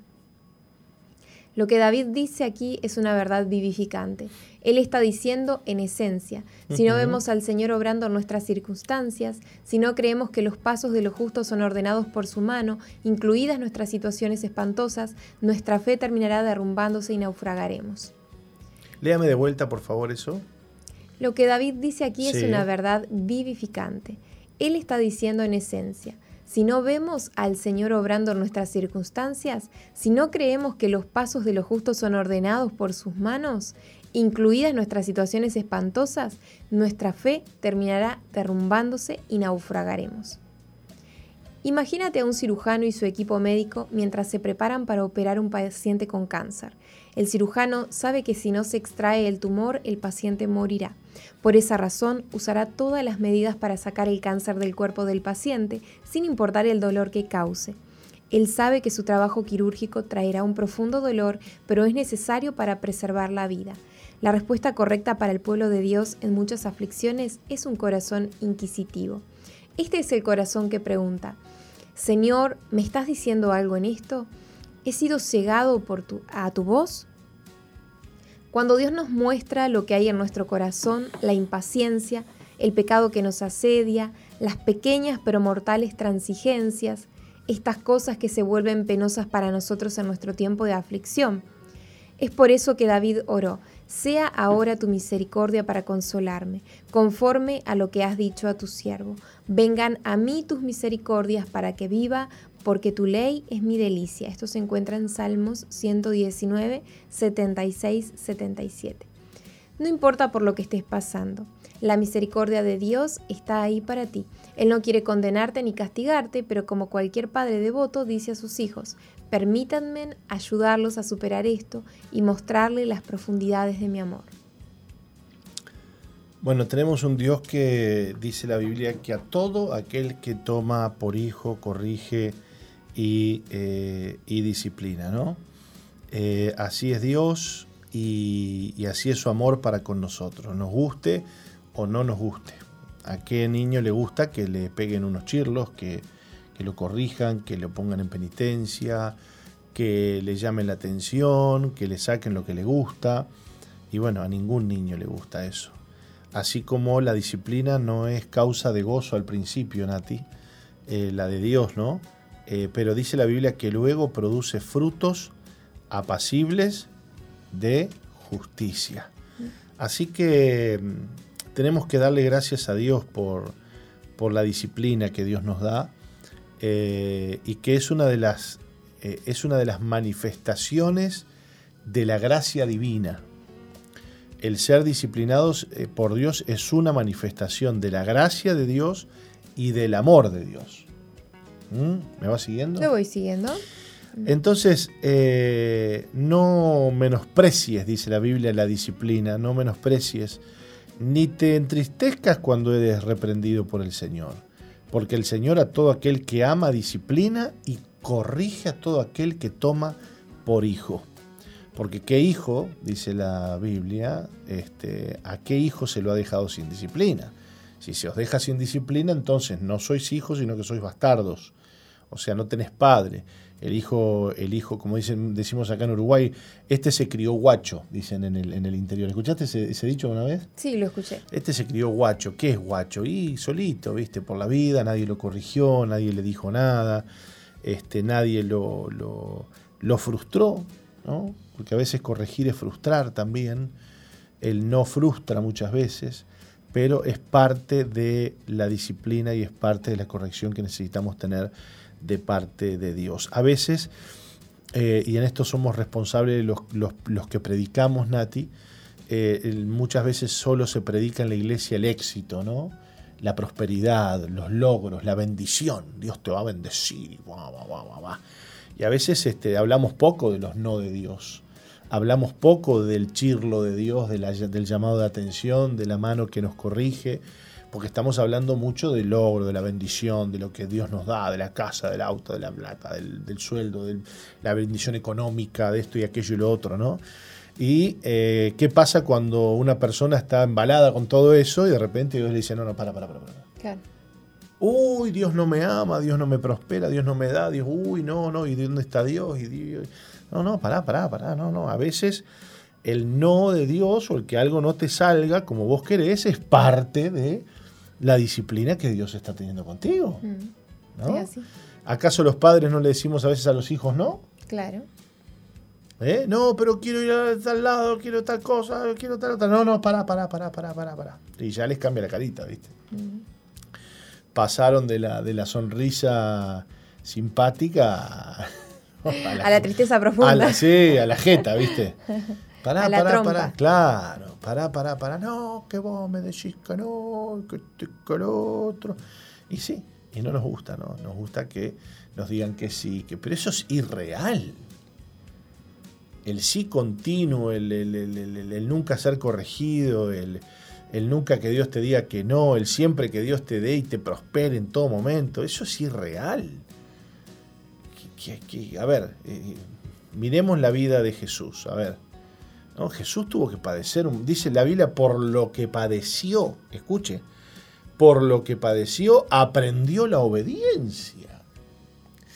Lo que David dice aquí es una verdad vivificante. Él está diciendo en esencia, si no vemos al Señor obrando en nuestras circunstancias, si no creemos que los pasos de los justos son ordenados por su mano, incluidas nuestras situaciones espantosas, nuestra fe terminará derrumbándose y naufragaremos. Léame de vuelta, por favor, eso. Lo que David dice aquí es una verdad vivificante. Él está diciendo en esencia, si no vemos al Señor obrando en nuestras circunstancias, si no creemos que los pasos de los justos son ordenados por sus manos, incluidas nuestras situaciones espantosas, nuestra fe terminará derrumbándose y naufragaremos. Imagínate a un cirujano y su equipo médico mientras se preparan para operar un paciente con cáncer. El cirujano sabe que si no se extrae el tumor, el paciente morirá. Por esa razón, usará todas las medidas para sacar el cáncer del cuerpo del paciente, sin importar el dolor que cause. Él sabe que su trabajo quirúrgico traerá un profundo dolor, pero es necesario para preservar la vida. La respuesta correcta para el pueblo de Dios en muchas aflicciones es un corazón inquisitivo. Este es el corazón que pregunta, Señor, ¿me estás diciendo algo en esto? ¿He sido cegado por tu, a tu voz? Cuando Dios nos muestra lo que hay en nuestro corazón, la impaciencia, el pecado que nos asedia, las pequeñas pero mortales transigencias, estas cosas que se vuelven penosas para nosotros en nuestro tiempo de aflicción. Es por eso que David oró, sea ahora tu misericordia para consolarme, conforme a lo que has dicho a tu siervo. Vengan a mí tus misericordias para que viva, porque tu ley es mi delicia. Esto se encuentra en Salmos 119, 76, 77. No importa por lo que estés pasando, la misericordia de Dios está ahí para ti. Él no quiere condenarte ni castigarte, pero como cualquier padre devoto dice a sus hijos, permítanme ayudarlos a superar esto y mostrarle las profundidades de mi amor. Bueno, tenemos un Dios que dice la Biblia que a todo aquel que toma por hijo, corrige y, eh, y disciplina, ¿no? Eh, así es Dios y, así es su amor para con nosotros, nos guste o no nos guste. ¿A qué niño le gusta que le peguen unos chirlos, que, que lo corrijan, que lo pongan en penitencia, que le llamen la atención, que le saquen lo que le gusta? Y bueno, a ningún niño le gusta eso. Así como la disciplina no es causa de gozo al principio, Nati, eh, la de Dios, ¿no? Eh, pero dice la Biblia que luego produce frutos apacibles de justicia. Así que mm, tenemos que darle gracias a Dios por, por la disciplina que Dios nos da eh, y que es una de las, eh, es una de las manifestaciones de la gracia divina. El ser disciplinados por Dios es una manifestación de la gracia de Dios y del amor de Dios. ¿Mm? ¿Me va siguiendo? Lo voy siguiendo. Entonces, eh, no menosprecies, dice la Biblia, la disciplina, no menosprecies, ni te entristezcas cuando eres reprendido por el Señor, porque el Señor a todo aquel que ama disciplina y corrige a todo aquel que toma por hijo. Porque qué hijo, dice la Biblia, este, a qué hijo se lo ha dejado sin disciplina. Si se os deja sin disciplina, entonces no sois hijos, sino que sois bastardos. O sea, no tenés padre. El hijo, el hijo, como dicen, decimos acá en Uruguay, este se crió guacho, dicen en el, en el interior. ¿Escuchaste ese, ese dicho una vez? Sí, lo escuché. Este se crió guacho. ¿Qué es guacho? Y solito, viste, por la vida, nadie lo corrigió, nadie le dijo nada, este, nadie lo, lo, lo frustró, ¿no? Porque a veces corregir es frustrar también. El no frustra muchas veces, pero es parte de la disciplina y es parte de la corrección que necesitamos tener de parte de Dios. A veces, eh, y en esto somos responsables los, los, los que predicamos, Nati, eh, muchas veces solo se predica en la iglesia el éxito, ¿no? La prosperidad, los logros, la bendición. Dios te va a bendecir. guau, guau, guau. Y a veces este, hablamos poco de los no de Dios. Hablamos poco del chirlo de Dios, del llamado de atención, de la mano que nos corrige, porque estamos hablando mucho del logro, de la bendición, de lo que Dios nos da, de la casa, del auto, de la plata, del, del sueldo, de la bendición económica, de esto y aquello y lo otro, ¿no? Y eh, qué pasa cuando una persona está embalada con todo eso y de repente Dios le dice, no, no, para, para, para, para. Claro. Uy, Dios no me ama, Dios no me prospera, Dios no me da, Dios, uy, no, no, ¿y de dónde está Dios? Y Dios? No, no, pará, pará, pará, no, no. A veces el no de Dios o el que algo no te salga como vos querés es parte de la disciplina que Dios está teniendo contigo. Mm, ¿no? sí. ¿Acaso los padres no le decimos a veces a los hijos no? Claro. ¿Eh? No, pero quiero ir a tal lado, quiero tal cosa, quiero tal otra. No, no, pará, pará, pará, pará, pará, pará. Y ya les cambia la carita, ¿viste? Mm. Pasaron de la, de la sonrisa simpática a, A la tristeza profunda. a la, sí, a la jeta, ¿viste? Pará, A la pará, trompa. pará. Claro, pará, pará, pará. No, que vos me decís que no, que este, que lo otro. Y sí, y no nos gusta, ¿no? Nos gusta que nos digan que sí, que, pero eso es irreal. El sí continuo, el, el- el- el- el- el nunca ser corregido, el, el nunca que Dios te diga que no, el siempre que Dios te dé y te prospere en todo momento, eso es irreal. Que- que- que- a ver, eh, miremos la vida de Jesús, a ver. ¿No? Jesús tuvo que padecer, dice la Biblia, por lo que padeció, escuche, por lo que padeció aprendió la obediencia.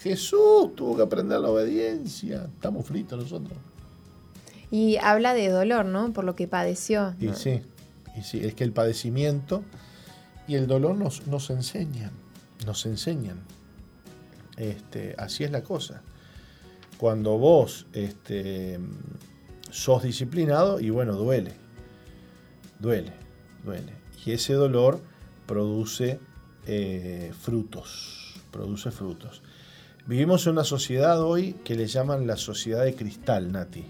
Jesús tuvo que aprender la obediencia. Estamos fritos nosotros. Y habla de dolor, ¿no? Por lo que padeció. Y ¿no? sí, y sí, es que el padecimiento y el dolor nos, nos enseñan, nos enseñan. Este, así es la cosa. Cuando vos este, sos disciplinado, y bueno, duele, duele, duele. Y ese dolor produce eh, frutos, produce frutos. Vivimos en una sociedad hoy que le llaman la sociedad de cristal, Nati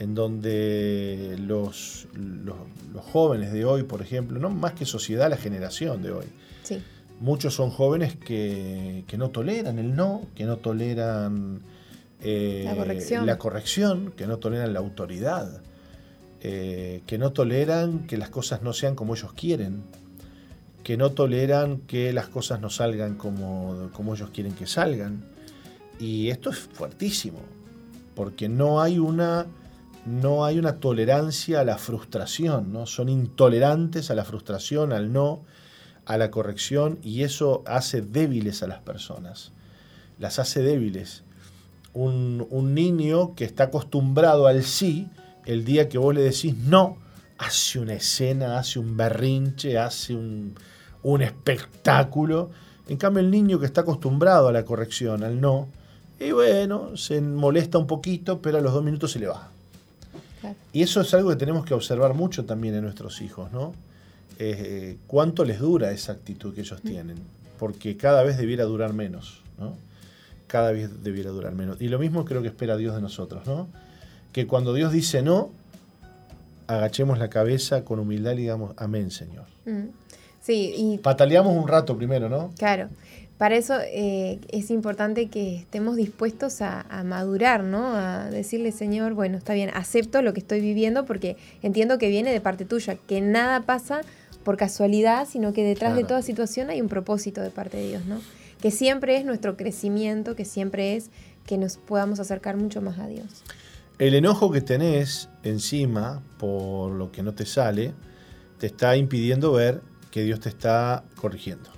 en donde los, los, los jóvenes de hoy, por ejemplo, no más que sociedad, la generación de hoy, Sí. muchos son jóvenes que, que no toleran el no, que no toleran eh, La corrección. la corrección, que no toleran la autoridad. eh, que no toleran que las cosas no sean como ellos quieren, que no toleran que las cosas no salgan como, como ellos quieren que salgan. Y esto es fuertísimo, porque no hay una, no hay una tolerancia a la frustración, ¿no? son intolerantes a la frustración, al no, a la corrección, y eso hace débiles a las personas, las hace débiles. Un, un niño que está acostumbrado al sí, el día que vos le decís no, hace una escena, hace un berrinche, hace un, un espectáculo. En cambio, el niño que está acostumbrado a la corrección, al no, y bueno, se molesta un poquito, pero a los dos minutos se le va. Claro. Y eso es algo que tenemos que observar mucho también en nuestros hijos, ¿no? Eh, ¿Cuánto les dura esa actitud que ellos tienen? Porque cada vez debiera durar menos, ¿no? Cada vez debiera durar menos. Y lo mismo creo que espera Dios de nosotros, ¿no? Que cuando Dios dice no, agachemos la cabeza con humildad y digamos, amén, Señor. Mm. Sí, y Pataleamos un rato primero, ¿no? Claro, para eso eh, es importante que estemos dispuestos a, a madurar, ¿no? A decirle, Señor, bueno, está bien, acepto lo que estoy viviendo porque entiendo que viene de parte tuya, que nada pasa por casualidad, sino que detrás de toda situación hay un propósito de parte de Dios, ¿no? Que siempre es nuestro crecimiento, que siempre es que nos podamos acercar mucho más a Dios. El enojo que tenés encima por lo que no te sale te está impidiendo ver que Dios te está corrigiendo.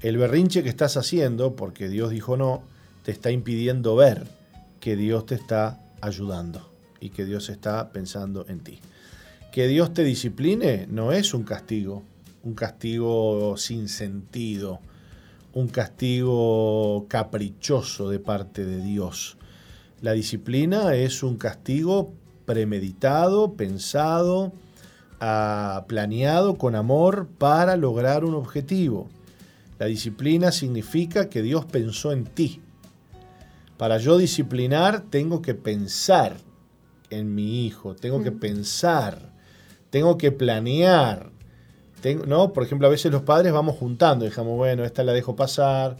El berrinche que estás haciendo porque Dios dijo no te está impidiendo ver que Dios te está ayudando y que Dios está pensando en ti. Que Dios te discipline no es un castigo, un castigo sin sentido, un castigo caprichoso de parte de Dios. La disciplina es un castigo premeditado, pensado, ah, planeado con amor para lograr un objetivo. La disciplina significa que Dios pensó en ti. Para yo disciplinar tengo que pensar en mi hijo, tengo que pensar, tengo que planear. Tengo, ¿no? Por ejemplo, a veces los padres vamos juntando, dejamos, bueno, esta la dejo pasar,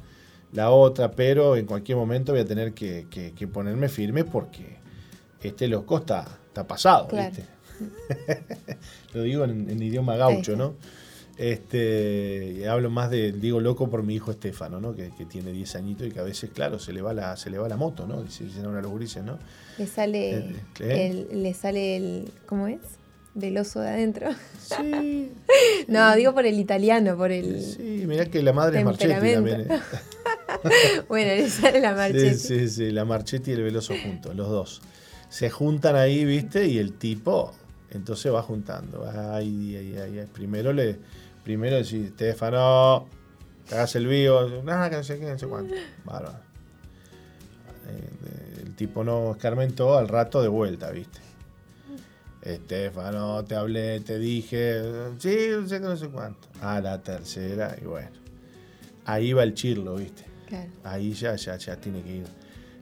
la otra, pero en cualquier momento voy a tener que, que- que ponerme firme porque este loco está, está pasado, Claro. ¿viste? Lo digo en, en idioma gaucho. ¿no? Este, hablo más de, digo loco por mi hijo Estefano, ¿no? Que, que tiene 10 añitos y que a veces, claro, se le va la, se le va la moto, ¿no? Dice- Dicen ahora los gurises, ¿no? Le sale, Eh, el, le sale el, ¿cómo es? Del oso de adentro. Sí, No, digo por el italiano, por el... sí, mirá que la madre es Marchetti también. ¿eh? Bueno, le sale la marcheta. Sí, sí, sí, la Marchetti y el Veloso juntos, los dos. Se juntan ahí, ¿viste? Y el tipo, entonces va juntando. Ay, ay, ay, ay. Primero le, primero decís, Estefano, hagas el vivo. Nada, que no sé qué, no sé cuánto. Bárbaro. Eh, El tipo no escarmentó al rato de vuelta, ¿viste? Estefano, te hablé, te dije, sí, no sé qué, no sé cuánto. A la tercera, y bueno. Ahí va el chirlo, ¿viste? Claro. ahí ya, ya, ya tiene que ir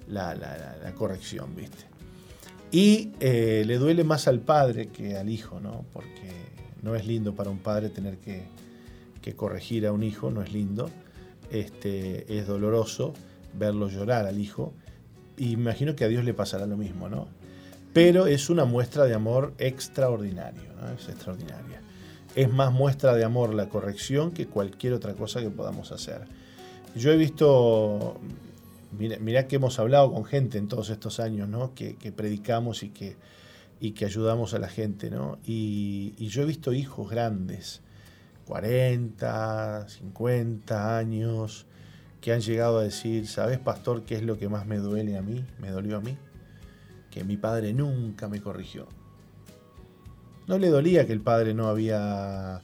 la, la- la- la corrección, ¿viste? Y eh, le duele más al padre que al hijo, ¿no? Porque no es lindo para un padre tener que, que corregir a un hijo, no es lindo. Este, es doloroso verlo llorar al hijo. Y imagino que a Dios le pasará lo mismo, ¿no? Pero es una muestra de amor extraordinario, ¿no? Es extraordinaria. Es más muestra de amor la corrección que cualquier otra cosa que podamos hacer. Yo he visto, mira, mirá que hemos hablado con gente en todos estos años, ¿no? Que, que predicamos y que, y que ayudamos a la gente, ¿no? Y, y yo he visto hijos grandes, 40, 50 años, que han llegado a decir, ¿sabes, pastor, qué es lo que más me duele a mí? Me dolió a mí. Que mi padre nunca me corrigió. No le dolía que el padre no había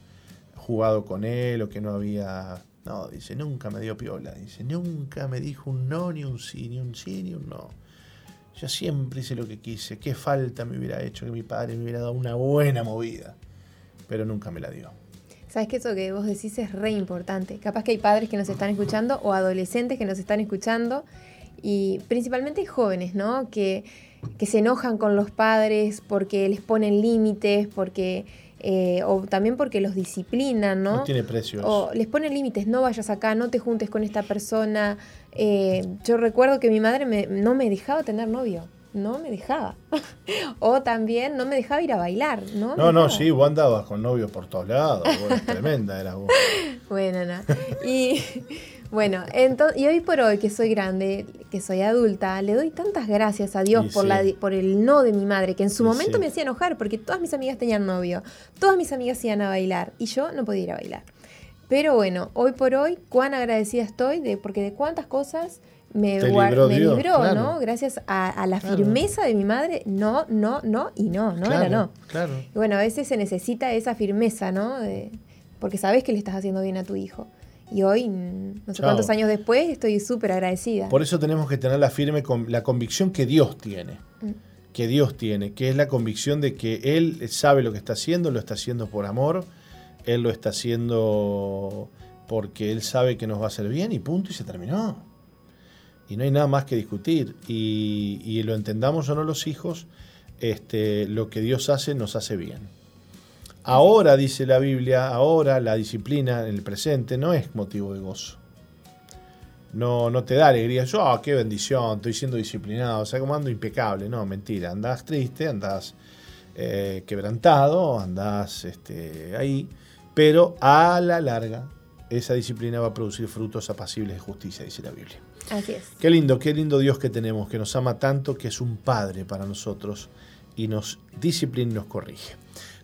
jugado con él o que no había... No, dice, nunca me dio piola. Dice, nunca me dijo un no, ni un sí, ni un sí, ni un no. Yo siempre hice lo que quise. Qué falta me hubiera hecho que mi padre me hubiera dado una buena movida. Pero nunca me la dio. Sabes que eso que vos decís es re importante. Capaz que hay padres que nos están escuchando o adolescentes que nos están escuchando y principalmente jóvenes, ¿no? Que, que se enojan con los padres porque les ponen límites, porque eh, o también porque los disciplinan, ¿no? No tiene precio eso. O les ponen límites, no vayas acá, no te juntes con esta persona. Eh, yo recuerdo que mi madre me- no me dejaba tener novio. no me dejaba. o también no me dejaba ir a bailar, ¿no? No, no, sí, vos andabas con novios por todos lados. vos, tremenda era vos. Bueno, no. Y bueno, entonces, y hoy por hoy que soy grande, que soy adulta, le doy tantas gracias a Dios Y por, sí. la, por el no de mi madre, que en su Y momento sí. me hacía enojar porque todas mis amigas tenían novio, todas mis amigas iban a bailar y yo no podía ir a bailar. Pero bueno, hoy por hoy, cuán agradecida estoy de, porque de cuántas cosas me, libró me Dios, libró, claro. ¿no? Gracias a, a la Claro. firmeza de mi madre, no, no, no y no, no claro, era no. Claro. Y bueno, a veces se necesita esa firmeza, ¿no? De- porque sabes que le estás haciendo bien a tu hijo. Y hoy, mm, no sé cuántos años después, estoy súper agradecida. Por eso tenemos que tener la firme con, la convicción que Dios tiene. Mm. Que Dios tiene, que es la convicción de que Él sabe lo que está haciendo, lo está haciendo por amor, Él lo está haciendo porque Él sabe que nos va a hacer bien y punto y se terminó. Y no hay nada más que discutir. Y, y lo entendamos o no los hijos, este, lo que Dios hace nos hace bien. Ahora, dice la Biblia, ahora la disciplina en el presente no es motivo de gozo no, no te da alegría. Yo, ah, qué bendición, estoy siendo disciplinado, o sea, como ando impecable. No, mentira, andás triste, andás eh, quebrantado, andás este, ahí, pero a la larga esa disciplina va a producir frutos apacibles de justicia, dice la Biblia. Así es. Qué lindo, qué lindo Dios que tenemos, que nos ama tanto, que es un Padre para nosotros y nos disciplina y nos corrige.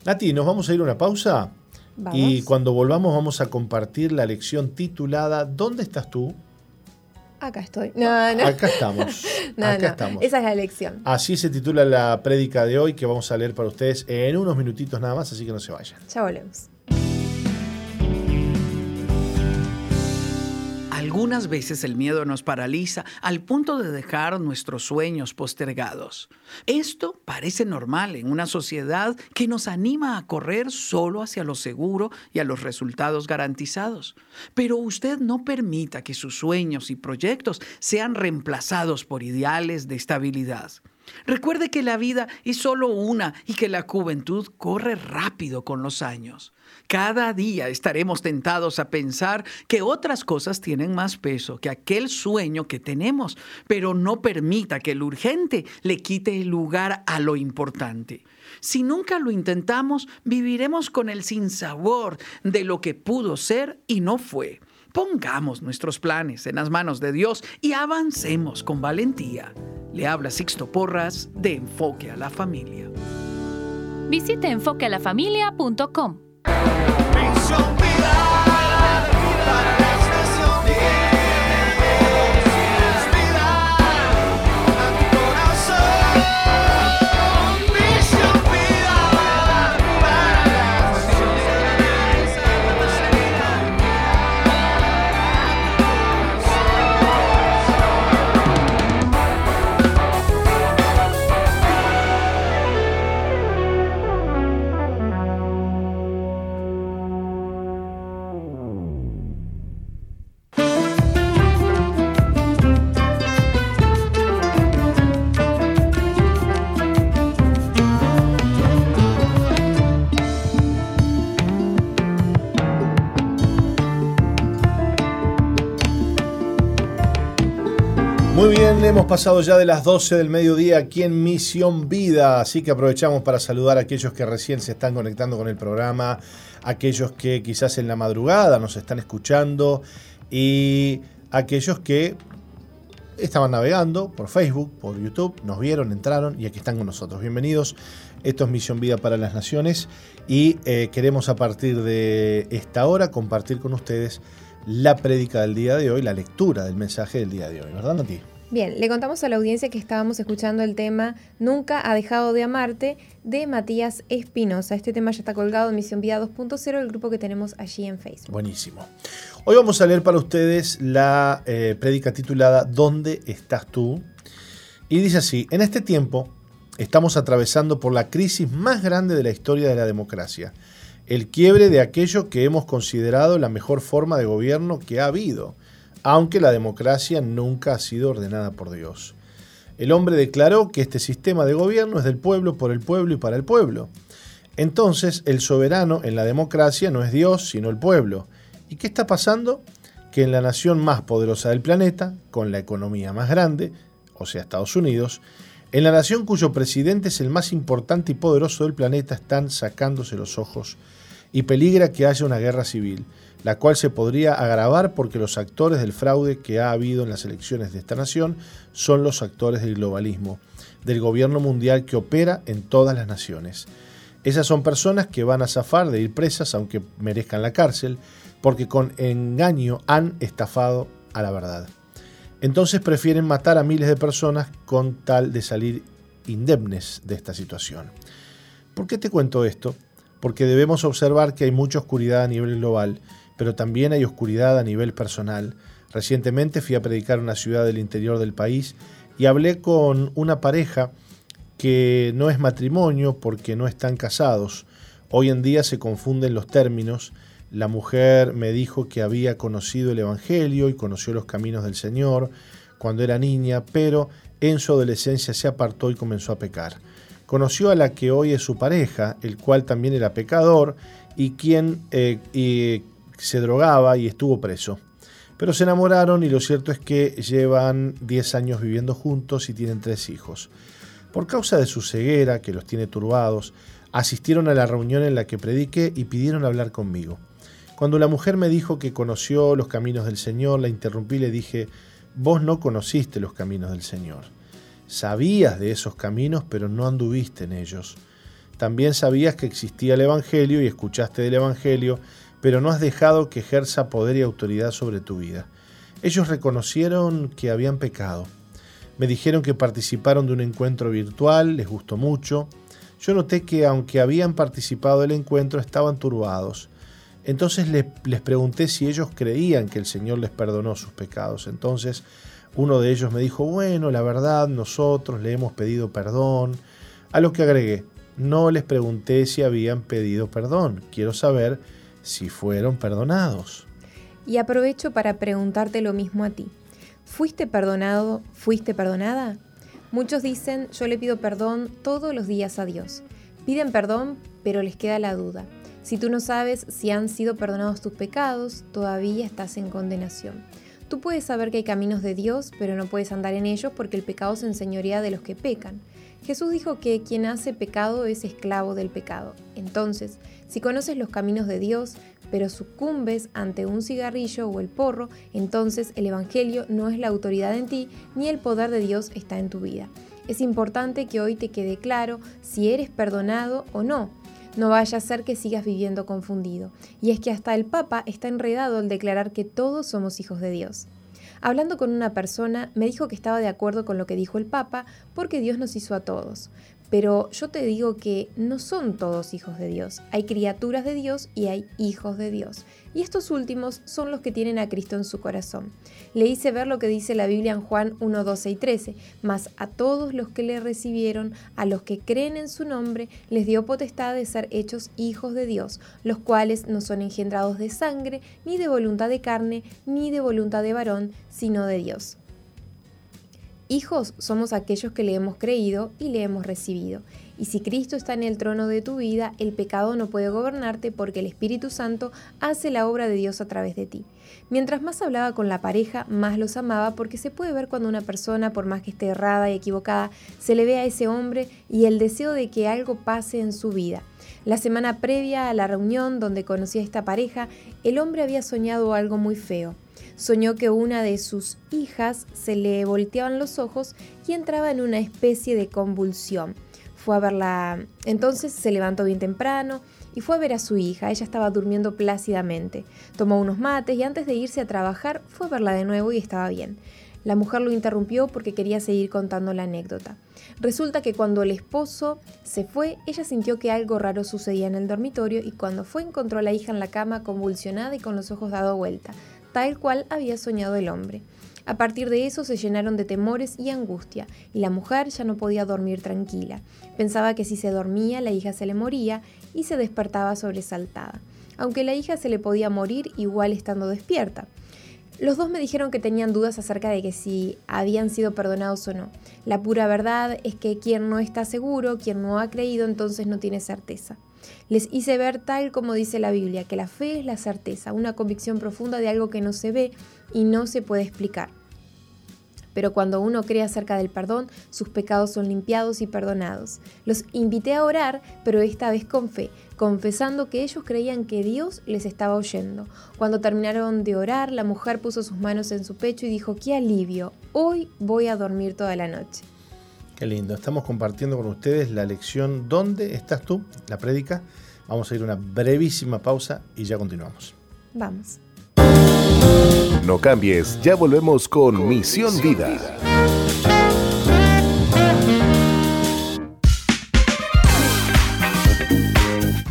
Nati, nos vamos a ir a una pausa Vamos. y cuando volvamos vamos a compartir la lección titulada ¿Dónde estás tú? Acá estoy. No, no. Acá estamos. no, acá estamos. Esa es la elección. Así se titula la prédica de hoy que vamos a leer para ustedes en unos minutitos nada más, así que no se vayan. Ya volvemos. Algunas veces el miedo nos paraliza al punto de dejar nuestros sueños postergados. Esto parece normal en una sociedad que nos anima a correr solo hacia lo seguro y a los resultados garantizados. Pero usted no permita que sus sueños y proyectos sean reemplazados por ideales de estabilidad. Recuerde que la vida es solo una y que la juventud corre rápido con los años. Cada día estaremos tentados a pensar que otras cosas tienen más peso que aquel sueño que tenemos, pero no permita que lo urgente le quite el lugar a lo importante. Si nunca lo intentamos, viviremos con el sinsabor de lo que pudo ser y no fue. Pongamos nuestros planes en las manos de Dios y avancemos con valentía. Le habla Sixto Porras de Enfoque a la Familia. Visite enfoquealafamilia.com. Muy bien, hemos pasado ya de las 12 del mediodía aquí en Misión Vida, así que aprovechamos para saludar a aquellos que recién se están conectando con el programa, aquellos que quizás en la madrugada nos están escuchando y aquellos que estaban navegando por Facebook, por YouTube, nos vieron, entraron y aquí están con nosotros. Bienvenidos, esto es Misión Vida para las Naciones y eh, queremos a partir de esta hora compartir con ustedes la prédica del día de hoy, la lectura del mensaje del día de hoy, ¿verdad Nati? Bien, le contamos a la audiencia que estábamos escuchando el tema Nunca ha dejado de amarte de Matías Espinosa. Este tema ya está colgado en Misión Vida 2.0, el grupo que tenemos allí en Facebook. Buenísimo. Hoy vamos a leer para ustedes la eh, prédica titulada ¿Dónde estás tú? Y dice así, en este tiempo estamos atravesando por la crisis más grande de la historia de la democracia, el quiebre de aquello que hemos considerado la mejor forma de gobierno que ha habido, aunque la democracia nunca ha sido ordenada por Dios. El hombre declaró que este sistema de gobierno es del pueblo, por el pueblo y para el pueblo. Entonces, el soberano en la democracia no es Dios, sino el pueblo. ¿Y qué está pasando? Que en la nación más poderosa del planeta, con la economía más grande, o sea Estados Unidos, En la nación cuyo presidente es el más importante y poderoso del planeta están sacándose los ojos y peligra que haya una guerra civil, la cual se podría agravar porque los actores del fraude que ha habido en las elecciones de esta nación son los actores del globalismo, del gobierno mundial que opera en todas las naciones. Esas son personas que van a zafar de ir presas aunque merezcan la cárcel, porque con engaño han estafado a la verdad. Entonces prefieren matar a miles de personas con tal de salir indemnes de esta situación. ¿Por qué te cuento esto? Porque debemos observar que hay mucha oscuridad a nivel global, pero también hay oscuridad a nivel personal. Recientemente fui a predicar en una ciudad del interior del país y hablé con una pareja que no es matrimonio porque no están casados. Hoy en día se confunden los términos. La mujer me dijo que había conocido el Evangelio y conoció los caminos del Señor cuando era niña, pero en su adolescencia se apartó y comenzó a pecar. Conoció a la que hoy es su pareja, el cual también era pecador y quien eh, se drogaba y estuvo preso. Pero se enamoraron y lo cierto es que llevan 10 años viviendo juntos y tienen tres hijos. Por causa de su ceguera, que los tiene turbados, asistieron a la reunión en la que prediqué y pidieron hablar conmigo. Cuando la mujer me dijo que conoció los caminos del Señor, la interrumpí y le dije, vos no conociste los caminos del Señor. Sabías de esos caminos, pero no anduviste en ellos. También sabías que existía el Evangelio y escuchaste del Evangelio, pero no has dejado que ejerza poder y autoridad sobre tu vida. Ellos reconocieron que habían pecado. Me dijeron que participaron de un encuentro virtual, les gustó mucho. Yo noté que aunque habían participado del encuentro, estaban turbados. Entonces les, les, pregunté si ellos creían que el Señor les perdonó sus pecados. Entonces uno de ellos me dijo, bueno, la verdad, nosotros le hemos pedido perdón. A lo que agregué, no les pregunté si habían pedido perdón. Quiero saber si fueron perdonados. Y aprovecho para preguntarte lo mismo a ti. ¿Fuiste perdonado? ¿Fuiste perdonada? Muchos dicen, yo le pido perdón todos los días a Dios. Piden perdón, pero les queda la duda. Si tú no sabes si han sido perdonados tus pecados, todavía estás en condenación. Tú puedes saber que hay caminos de Dios, pero no puedes andar en ellos porque el pecado se enseñorea de los que pecan. Jesús dijo que quien hace pecado es esclavo del pecado. Entonces, si conoces los caminos de Dios, pero sucumbes ante un cigarrillo o el porro, entonces el Evangelio no es la autoridad en ti, ni el poder de Dios está en tu vida. Es importante que hoy te quede claro si eres perdonado o no. No vaya a ser que sigas viviendo confundido. Y es que hasta el Papa está enredado al declarar que todos somos hijos de Dios. Hablando con una persona, me dijo que estaba de acuerdo con lo que dijo el Papa porque Dios nos hizo a todos. Pero yo te digo que no son todos hijos de Dios. Hay criaturas de Dios y hay hijos de Dios. Y estos últimos son los que tienen a Cristo en su corazón. Le hice ver lo que dice la Biblia en Juan 1, 12 y 13. Mas a todos los que le recibieron, a los que creen en su nombre, les dio potestad de ser hechos hijos de Dios, los cuales no son engendrados de sangre, ni de voluntad de carne, ni de voluntad de varón, sino de Dios. Hijos somos aquellos que le hemos creído y le hemos recibido. Y si Cristo está en el trono de tu vida, el pecado no puede gobernarte porque el Espíritu Santo hace la obra de Dios a través de ti. Mientras más hablaba con la pareja, más los amaba porque se puede ver cuando una persona, por más que esté errada y equivocada, se le ve a ese hombre y el deseo de que algo pase en su vida. La semana previa a la reunión donde conocí a esta pareja, el hombre había soñado algo muy feo. Soñó que una de sus hijas se le volteaban los ojos y entraba en una especie de convulsión. Fue a verla, entonces se levantó bien temprano y fue a ver a su hija. Ella estaba durmiendo plácidamente. Tomó unos mates y antes de irse a trabajar fue a verla de nuevo y estaba bien. La mujer lo interrumpió porque quería seguir contando la anécdota. Resulta que cuando el esposo se fue, ella sintió que algo raro sucedía en el dormitorio y cuando fue encontró a la hija en la cama convulsionada y con los ojos dado vuelta tal cual había soñado el hombre. A partir de eso se llenaron de temores y angustia, y la mujer ya no podía dormir tranquila. Pensaba que si se dormía la hija se le moría y se despertaba sobresaltada, aunque la hija se le podía morir igual estando despierta. Los dos me dijeron que tenían dudas acerca de que si habían sido perdonados o no. La pura verdad es que quien no está seguro, quien no ha creído, entonces no tiene certeza. Les hice ver tal como dice la Biblia, que la fe es la certeza, una convicción profunda de algo que no se ve y no se puede explicar. Pero cuando uno cree acerca del perdón, sus pecados son limpiados y perdonados. Los invité a orar, pero esta vez con fe, confesando que ellos creían que Dios les estaba oyendo. Cuando terminaron de orar, la mujer puso sus manos en su pecho y dijo, qué alivio, hoy voy a dormir toda la noche. Qué lindo. Estamos compartiendo con ustedes la lección ¿Dónde estás tú? La prédica. Vamos a ir a una brevísima pausa y ya continuamos. Vamos. No cambies, ya volvemos con Misión Vida.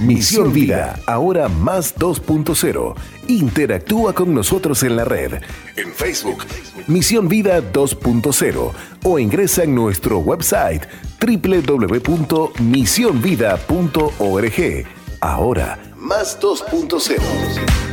Misión Vida, ahora más 2.0. Interactúa con nosotros en la red, en Facebook, Misión Vida 2.0 o ingresa en nuestro website www.misionvida.org. Ahora, más 2.0.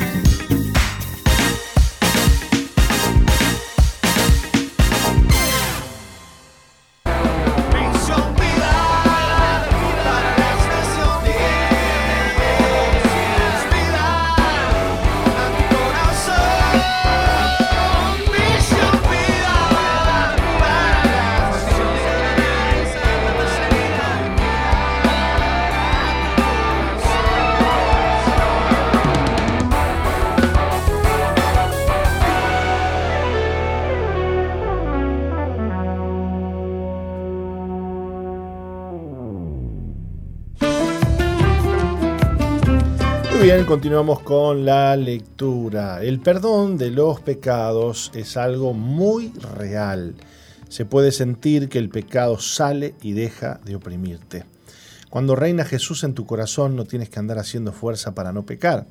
continuamos con la lectura. El perdón de los pecados es algo muy real. Se puede sentir que el pecado sale y deja de oprimirte. Cuando reina Jesús en tu corazón no tienes que andar haciendo fuerza para no pecar.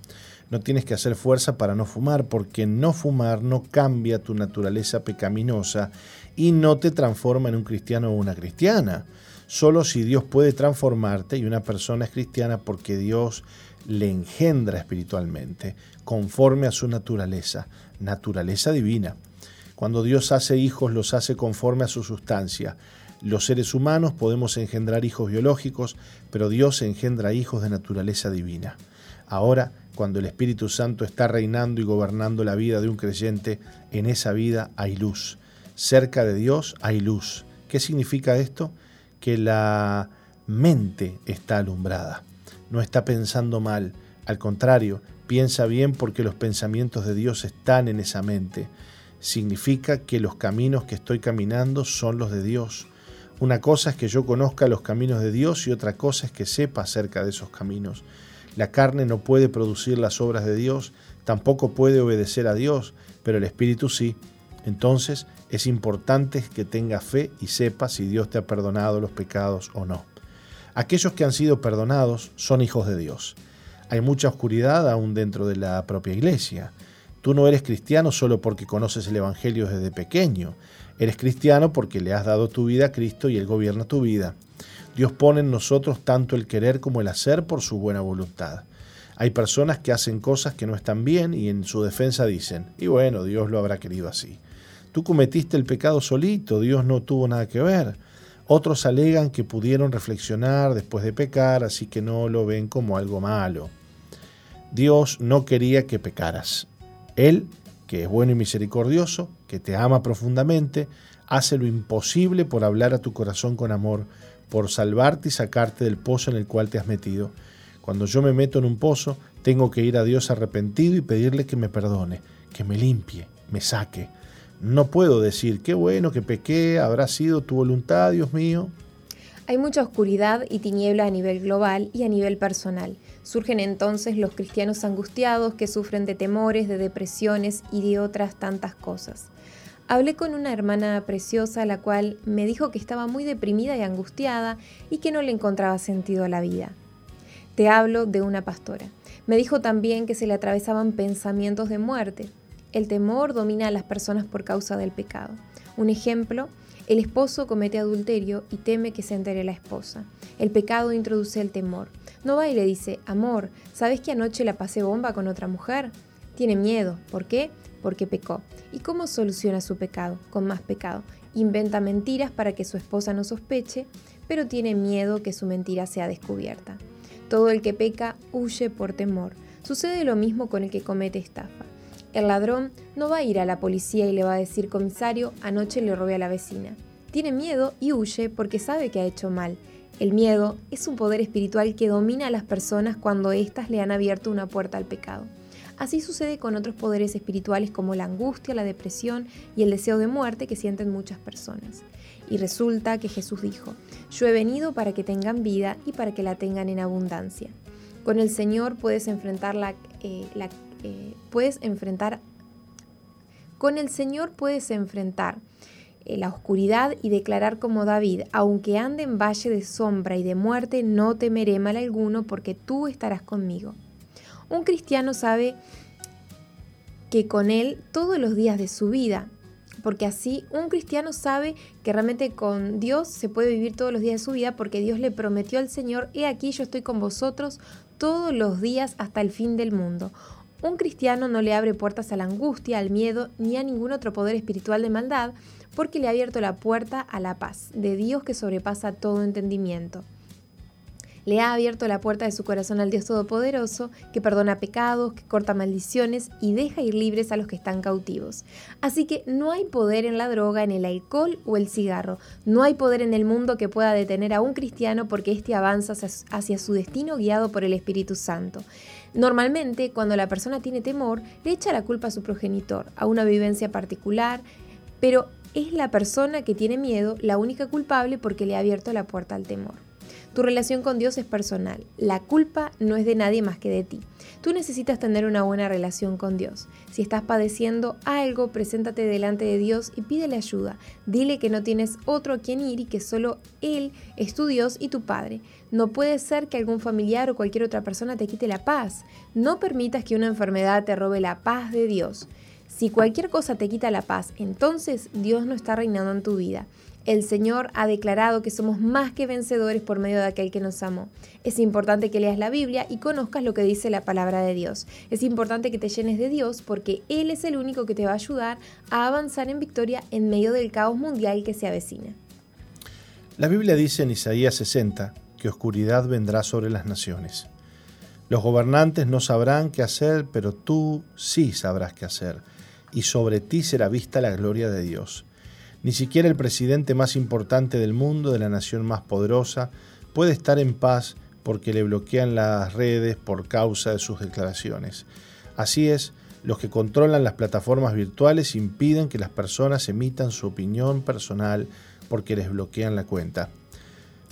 No tienes que hacer fuerza para no fumar porque no fumar no cambia tu naturaleza pecaminosa y no te transforma en un cristiano o una cristiana. Solo si Dios puede transformarte y una persona es cristiana porque Dios le engendra espiritualmente, conforme a su naturaleza, naturaleza divina. Cuando Dios hace hijos, los hace conforme a su sustancia. Los seres humanos podemos engendrar hijos biológicos, pero Dios engendra hijos de naturaleza divina. Ahora, cuando el Espíritu Santo está reinando y gobernando la vida de un creyente, en esa vida hay luz. Cerca de Dios hay luz. ¿Qué significa esto? Que la mente está alumbrada no está pensando mal, al contrario, piensa bien porque los pensamientos de Dios están en esa mente. Significa que los caminos que estoy caminando son los de Dios. Una cosa es que yo conozca los caminos de Dios y otra cosa es que sepa acerca de esos caminos. La carne no puede producir las obras de Dios, tampoco puede obedecer a Dios, pero el Espíritu sí. Entonces es importante que tenga fe y sepa si Dios te ha perdonado los pecados o no. Aquellos que han sido perdonados son hijos de Dios. Hay mucha oscuridad aún dentro de la propia iglesia. Tú no eres cristiano solo porque conoces el Evangelio desde pequeño. Eres cristiano porque le has dado tu vida a Cristo y Él gobierna tu vida. Dios pone en nosotros tanto el querer como el hacer por su buena voluntad. Hay personas que hacen cosas que no están bien y en su defensa dicen, y bueno, Dios lo habrá querido así. Tú cometiste el pecado solito, Dios no tuvo nada que ver. Otros alegan que pudieron reflexionar después de pecar, así que no lo ven como algo malo. Dios no quería que pecaras. Él, que es bueno y misericordioso, que te ama profundamente, hace lo imposible por hablar a tu corazón con amor, por salvarte y sacarte del pozo en el cual te has metido. Cuando yo me meto en un pozo, tengo que ir a Dios arrepentido y pedirle que me perdone, que me limpie, me saque. No puedo decir, qué bueno que pequé, habrá sido tu voluntad, Dios mío. Hay mucha oscuridad y tiniebla a nivel global y a nivel personal. Surgen entonces los cristianos angustiados que sufren de temores, de depresiones y de otras tantas cosas. Hablé con una hermana preciosa la cual me dijo que estaba muy deprimida y angustiada y que no le encontraba sentido a la vida. Te hablo de una pastora. Me dijo también que se le atravesaban pensamientos de muerte. El temor domina a las personas por causa del pecado. Un ejemplo, el esposo comete adulterio y teme que se entere la esposa. El pecado introduce el temor. No va y le dice, amor, ¿sabes que anoche la pasé bomba con otra mujer? Tiene miedo. ¿Por qué? Porque pecó. ¿Y cómo soluciona su pecado? Con más pecado. Inventa mentiras para que su esposa no sospeche, pero tiene miedo que su mentira sea descubierta. Todo el que peca huye por temor. Sucede lo mismo con el que comete estafa. El ladrón no va a ir a la policía y le va a decir, comisario, anoche le robé a la vecina. Tiene miedo y huye porque sabe que ha hecho mal. El miedo es un poder espiritual que domina a las personas cuando éstas le han abierto una puerta al pecado. Así sucede con otros poderes espirituales como la angustia, la depresión y el deseo de muerte que sienten muchas personas. Y resulta que Jesús dijo, yo he venido para que tengan vida y para que la tengan en abundancia. Con el Señor puedes enfrentar la, eh, la- eh, puedes enfrentar con el Señor puedes enfrentar eh, la oscuridad y declarar como David, aunque ande en valle de sombra y de muerte, no temeré mal alguno porque tú estarás conmigo. Un cristiano sabe que con él todos los días de su vida, porque así un cristiano sabe que realmente con Dios se puede vivir todos los días de su vida porque Dios le prometió al Señor, he aquí yo estoy con vosotros todos los días hasta el fin del mundo. Un cristiano no le abre puertas a la angustia, al miedo, ni a ningún otro poder espiritual de maldad, porque le ha abierto la puerta a la paz de Dios que sobrepasa todo entendimiento. Le ha abierto la puerta de su corazón al Dios Todopoderoso, que perdona pecados, que corta maldiciones y deja ir libres a los que están cautivos. Así que no hay poder en la droga, en el alcohol o el cigarro. No hay poder en el mundo que pueda detener a un cristiano porque éste avanza hacia- su destino guiado por el Espíritu Santo. Normalmente, cuando la persona tiene temor, le echa la culpa a su progenitor, a una vivencia particular, pero es la persona que tiene miedo la única culpable porque le ha abierto la puerta al temor. Tu relación con Dios es personal. La culpa no es de nadie más que de ti. Tú necesitas tener una buena relación con Dios. Si estás padeciendo algo, preséntate delante de Dios y pídele ayuda. Dile que no tienes otro a quien ir y que solo Él es tu Dios y tu Padre. No puede ser que algún familiar o cualquier otra persona te quite la paz. No permitas que una enfermedad te robe la paz de Dios. Si cualquier cosa te quita la paz, entonces Dios no está reinando en tu vida. El Señor ha declarado que somos más que vencedores por medio de aquel que nos amó. Es importante que leas la Biblia y conozcas lo que dice la palabra de Dios. Es importante que te llenes de Dios porque Él es el único que te va a ayudar a avanzar en victoria en medio del caos mundial que se avecina. La Biblia dice en Isaías 60 que oscuridad vendrá sobre las naciones. Los gobernantes no sabrán qué hacer, pero tú sí sabrás qué hacer, y sobre ti será vista la gloria de Dios. Ni siquiera el presidente más importante del mundo, de la nación más poderosa, puede estar en paz porque le bloquean las redes por causa de sus declaraciones. Así es, los que controlan las plataformas virtuales impiden que las personas emitan su opinión personal porque les bloquean la cuenta.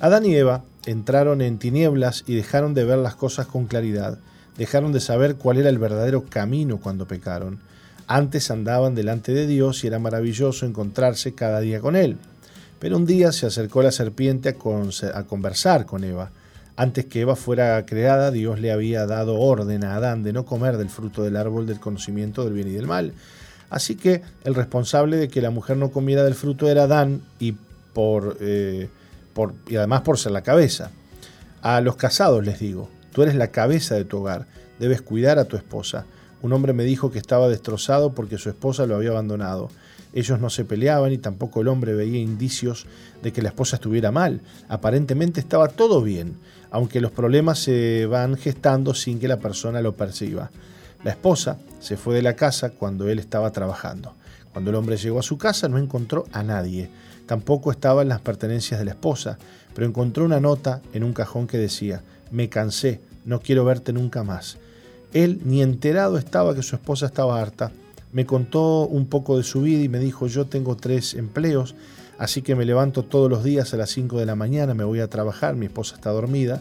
Adán y Eva entraron en tinieblas y dejaron de ver las cosas con claridad, dejaron de saber cuál era el verdadero camino cuando pecaron. Antes andaban delante de Dios y era maravilloso encontrarse cada día con Él. Pero un día se acercó la serpiente a, con- a conversar con Eva. Antes que Eva fuera creada, Dios le había dado orden a Adán de no comer del fruto del árbol del conocimiento del bien y del mal. Así que el responsable de que la mujer no comiera del fruto era Adán y, por, eh, y además por ser la cabeza. A los casados les digo, tú eres la cabeza de tu hogar, debes cuidar a tu esposa. Un hombre me dijo que estaba destrozado porque su esposa lo había abandonado. Ellos no se peleaban y tampoco el hombre veía indicios de que la esposa estuviera mal. Aparentemente estaba todo bien, aunque los problemas se van gestando sin que la persona lo perciba. La esposa se fue de la casa cuando él estaba trabajando. Cuando el hombre llegó a su casa no encontró a nadie. Tampoco estaban las pertenencias de la esposa, pero encontró una nota en un cajón que decía, me cansé, no quiero verte nunca más. Él ni enterado estaba que su esposa estaba harta. Me contó un poco de su vida y me dijo, yo tengo tres empleos, así que me levanto todos los días a las 5 de la mañana, me voy a trabajar, mi esposa está dormida,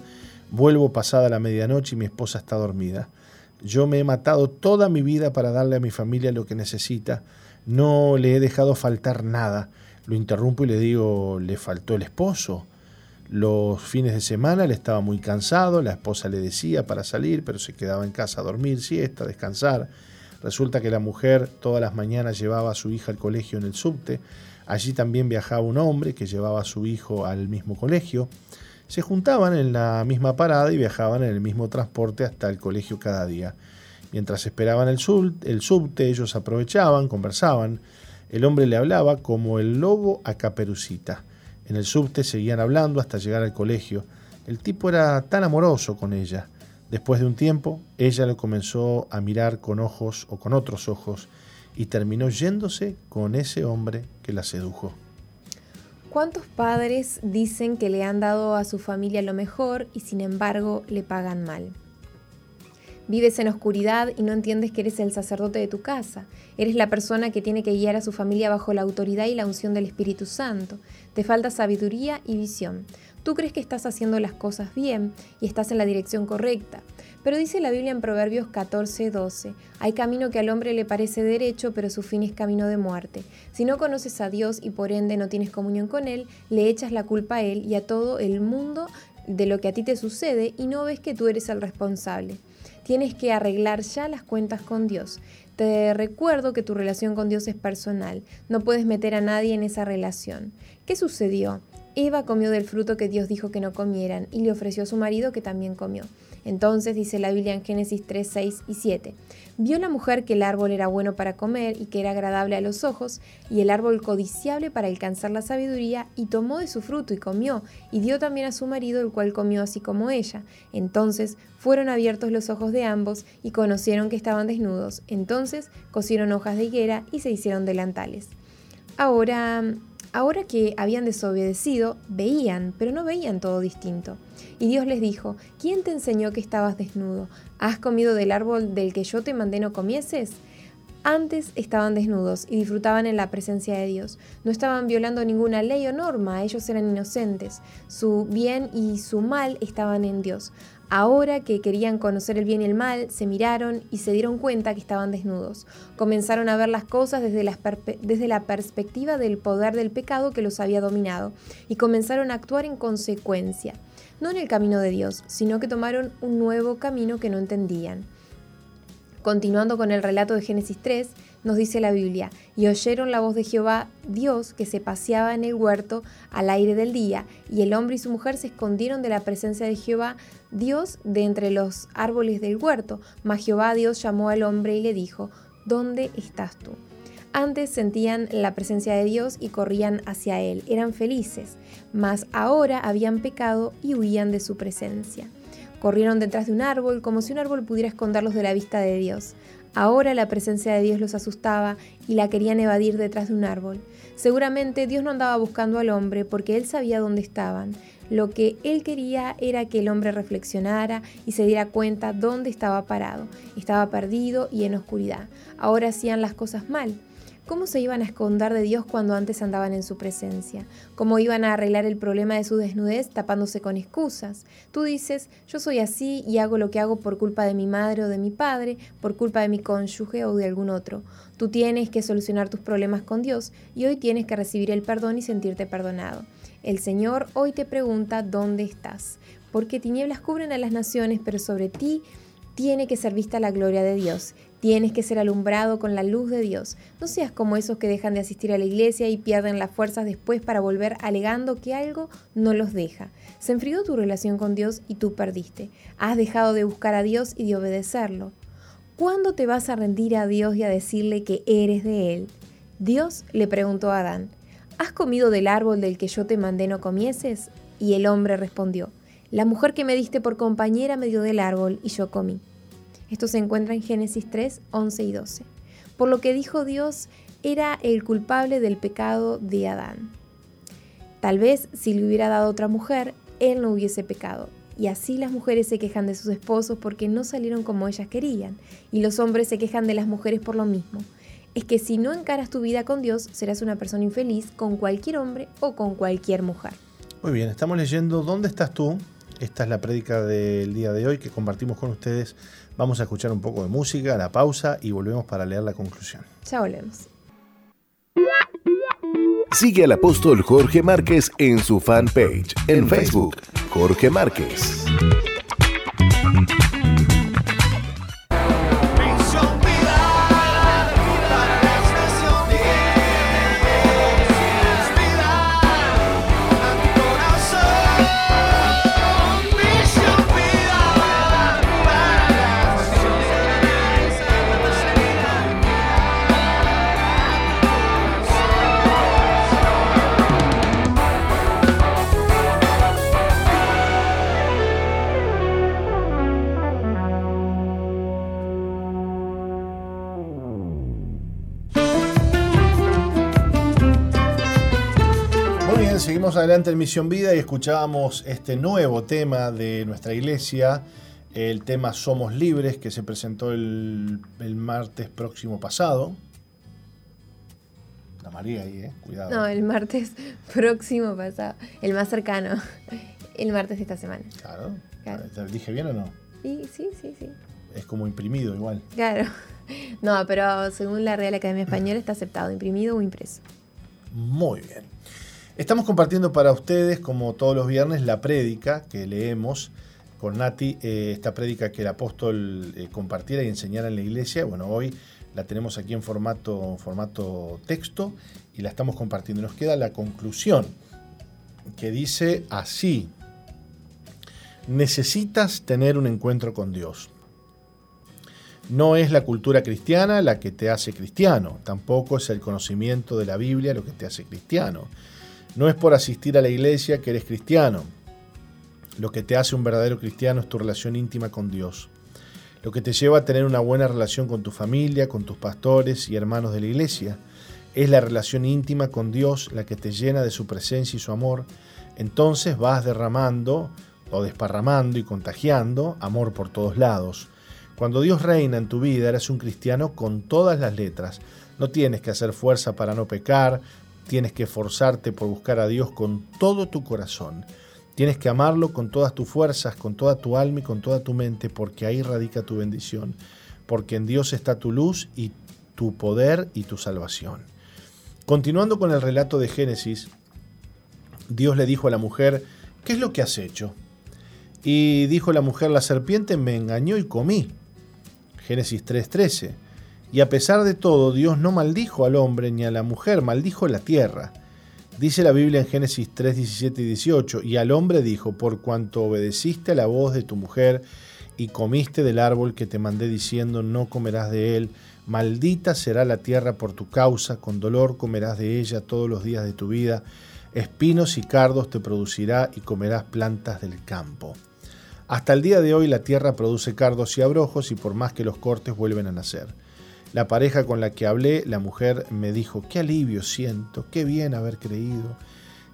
vuelvo pasada la medianoche y mi esposa está dormida. Yo me he matado toda mi vida para darle a mi familia lo que necesita, no le he dejado faltar nada. Lo interrumpo y le digo, ¿le faltó el esposo? Los fines de semana él estaba muy cansado, la esposa le decía para salir, pero se quedaba en casa a dormir, siesta, descansar. Resulta que la mujer todas las mañanas llevaba a su hija al colegio en el subte. Allí también viajaba un hombre que llevaba a su hijo al mismo colegio. Se juntaban en la misma parada y viajaban en el mismo transporte hasta el colegio cada día. Mientras esperaban el subte, ellos aprovechaban, conversaban. El hombre le hablaba como el lobo a Caperucita. En el subte seguían hablando hasta llegar al colegio. El tipo era tan amoroso con ella. Después de un tiempo, ella lo comenzó a mirar con ojos o con otros ojos y terminó yéndose con ese hombre que la sedujo. ¿Cuántos padres dicen que le han dado a su familia lo mejor y sin embargo le pagan mal? Vives en oscuridad y no entiendes que eres el sacerdote de tu casa. Eres la persona que tiene que guiar a su familia bajo la autoridad y la unción del Espíritu Santo. Te falta sabiduría y visión. Tú crees que estás haciendo las cosas bien y estás en la dirección correcta. Pero dice la Biblia en Proverbios 14, 12, hay camino que al hombre le parece derecho, pero su fin es camino de muerte. Si no conoces a Dios y por ende no tienes comunión con Él, le echas la culpa a Él y a todo el mundo de lo que a ti te sucede y no ves que tú eres el responsable. Tienes que arreglar ya las cuentas con Dios. Te recuerdo que tu relación con Dios es personal. No puedes meter a nadie en esa relación. ¿Qué sucedió? Eva comió del fruto que Dios dijo que no comieran y le ofreció a su marido que también comió. Entonces dice la Biblia en Génesis 3, 6 y 7. Vio la mujer que el árbol era bueno para comer y que era agradable a los ojos, y el árbol codiciable para alcanzar la sabiduría, y tomó de su fruto y comió, y dio también a su marido, el cual comió así como ella. Entonces fueron abiertos los ojos de ambos, y conocieron que estaban desnudos. Entonces cosieron hojas de higuera y se hicieron delantales. Ahora, ahora que habían desobedecido, veían, pero no veían todo distinto. Y Dios les dijo, ¿quién te enseñó que estabas desnudo? ¿Has comido del árbol del que yo te mandé no comieses? Antes estaban desnudos y disfrutaban en la presencia de Dios. No estaban violando ninguna ley o norma, ellos eran inocentes. Su bien y su mal estaban en Dios. Ahora que querían conocer el bien y el mal, se miraron y se dieron cuenta que estaban desnudos. Comenzaron a ver las cosas desde la, desde la, perspectiva del poder del pecado que los había dominado y comenzaron a actuar en consecuencia, no en el camino de Dios, sino que tomaron un nuevo camino que no entendían. Continuando con el relato de Génesis 3, nos dice la Biblia, y oyeron la voz de Jehová Dios que se paseaba en el huerto al aire del día, y el hombre y su mujer se escondieron de la presencia de Jehová Dios de entre los árboles del huerto. Mas Jehová Dios llamó al hombre y le dijo, ¿dónde estás tú? Antes sentían la presencia de Dios y corrían hacia Él, eran felices, mas ahora habían pecado y huían de su presencia. Corrieron detrás de un árbol como si un árbol pudiera esconderlos de la vista de Dios. Ahora la presencia de Dios los asustaba y la querían evadir detrás de un árbol. Seguramente Dios no andaba buscando al hombre porque él sabía dónde estaban. Lo que él quería era que el hombre reflexionara y se diera cuenta dónde estaba parado. Estaba perdido y en oscuridad. Ahora hacían las cosas mal. ¿Cómo se iban a esconder de Dios cuando antes andaban en su presencia? ¿Cómo iban a arreglar el problema de su desnudez tapándose con excusas? Tú dices, yo soy así y hago lo que hago por culpa de mi madre o de mi padre, por culpa de mi cónyuge o de algún otro. Tú tienes que solucionar tus problemas con Dios y hoy tienes que recibir el perdón y sentirte perdonado. El Señor hoy te pregunta dónde estás, porque tinieblas cubren a las naciones, pero sobre ti tiene que ser vista la gloria de Dios. Tienes que ser alumbrado con la luz de Dios. No seas como esos que dejan de asistir a la iglesia y pierden las fuerzas después para volver alegando que algo no los deja. Se enfrió tu relación con Dios y tú perdiste. Has dejado de buscar a Dios y de obedecerlo. ¿Cuándo te vas a rendir a Dios y a decirle que eres de Él? Dios le preguntó a Adán, ¿has comido del árbol del que yo te mandé no comieses? Y el hombre respondió, la mujer que me diste por compañera me dio del árbol y yo comí. Esto se encuentra en Génesis 3, 11 y 12. Por lo que dijo Dios, era el culpable del pecado de Adán. Tal vez si le hubiera dado otra mujer, él no hubiese pecado. Y así las mujeres se quejan de sus esposos porque no salieron como ellas querían. Y los hombres se quejan de las mujeres por lo mismo. Es que si no encaras tu vida con Dios, serás una persona infeliz con cualquier hombre o con cualquier mujer. Muy bien, estamos leyendo ¿Dónde estás tú? Esta es la prédica del día de hoy que compartimos con ustedes. Vamos a escuchar un poco de música, la pausa y volvemos para leer la conclusión. Ya volvemos. Sigue al apóstol Jorge Márquez en su fanpage en Facebook, Jorge Márquez. Adelante en Misión Vida y escuchábamos este nuevo tema de nuestra iglesia, el tema Somos Libres, que se presentó el, el martes próximo pasado. La María ahí, eh, cuidado. No, el martes próximo pasado. El más cercano. El martes de esta semana. Claro. Claro. ¿Te dije bien o no? Y sí, sí, sí. Es como imprimido igual. Claro. No, pero según la Real Academia Española está aceptado, imprimido o impreso. Muy bien. Estamos compartiendo para ustedes, como todos los viernes, la prédica que leemos con Nati, eh, esta prédica que el apóstol eh, compartiera y enseñara en la iglesia. Bueno, hoy la tenemos aquí en formato, formato texto y la estamos compartiendo. Nos queda la conclusión que dice así. Necesitas tener un encuentro con Dios. No es la cultura cristiana la que te hace cristiano, tampoco es el conocimiento de la Biblia lo que te hace cristiano. No es por asistir a la iglesia que eres cristiano. Lo que te hace un verdadero cristiano es tu relación íntima con Dios. Lo que te lleva a tener una buena relación con tu familia, con tus pastores y hermanos de la iglesia. Es la relación íntima con Dios la que te llena de su presencia y su amor. Entonces vas derramando o desparramando y contagiando amor por todos lados. Cuando Dios reina en tu vida, eres un cristiano con todas las letras. No tienes que hacer fuerza para no pecar, tienes que esforzarte por buscar a Dios con todo tu corazón. Tienes que amarlo con todas tus fuerzas, con toda tu alma y con toda tu mente, porque ahí radica tu bendición. Porque en Dios está tu luz y tu poder y tu salvación. Continuando con el relato de Génesis, Dios le dijo a la mujer, ¿qué es lo que has hecho? Y dijo la mujer, la serpiente me engañó y comí. Génesis 3:13. Y a pesar de todo, Dios no maldijo al hombre ni a la mujer, maldijo la tierra. Dice la Biblia en Génesis 3, 17 y 18, y al hombre dijo, por cuanto obedeciste a la voz de tu mujer y comiste del árbol que te mandé diciendo, no comerás de él, maldita será la tierra por tu causa, con dolor comerás de ella todos los días de tu vida, espinos y cardos te producirá y comerás plantas del campo. Hasta el día de hoy la tierra produce cardos y abrojos y por más que los cortes vuelven a nacer. La pareja con la que hablé, la mujer, me dijo, qué alivio siento, qué bien haber creído.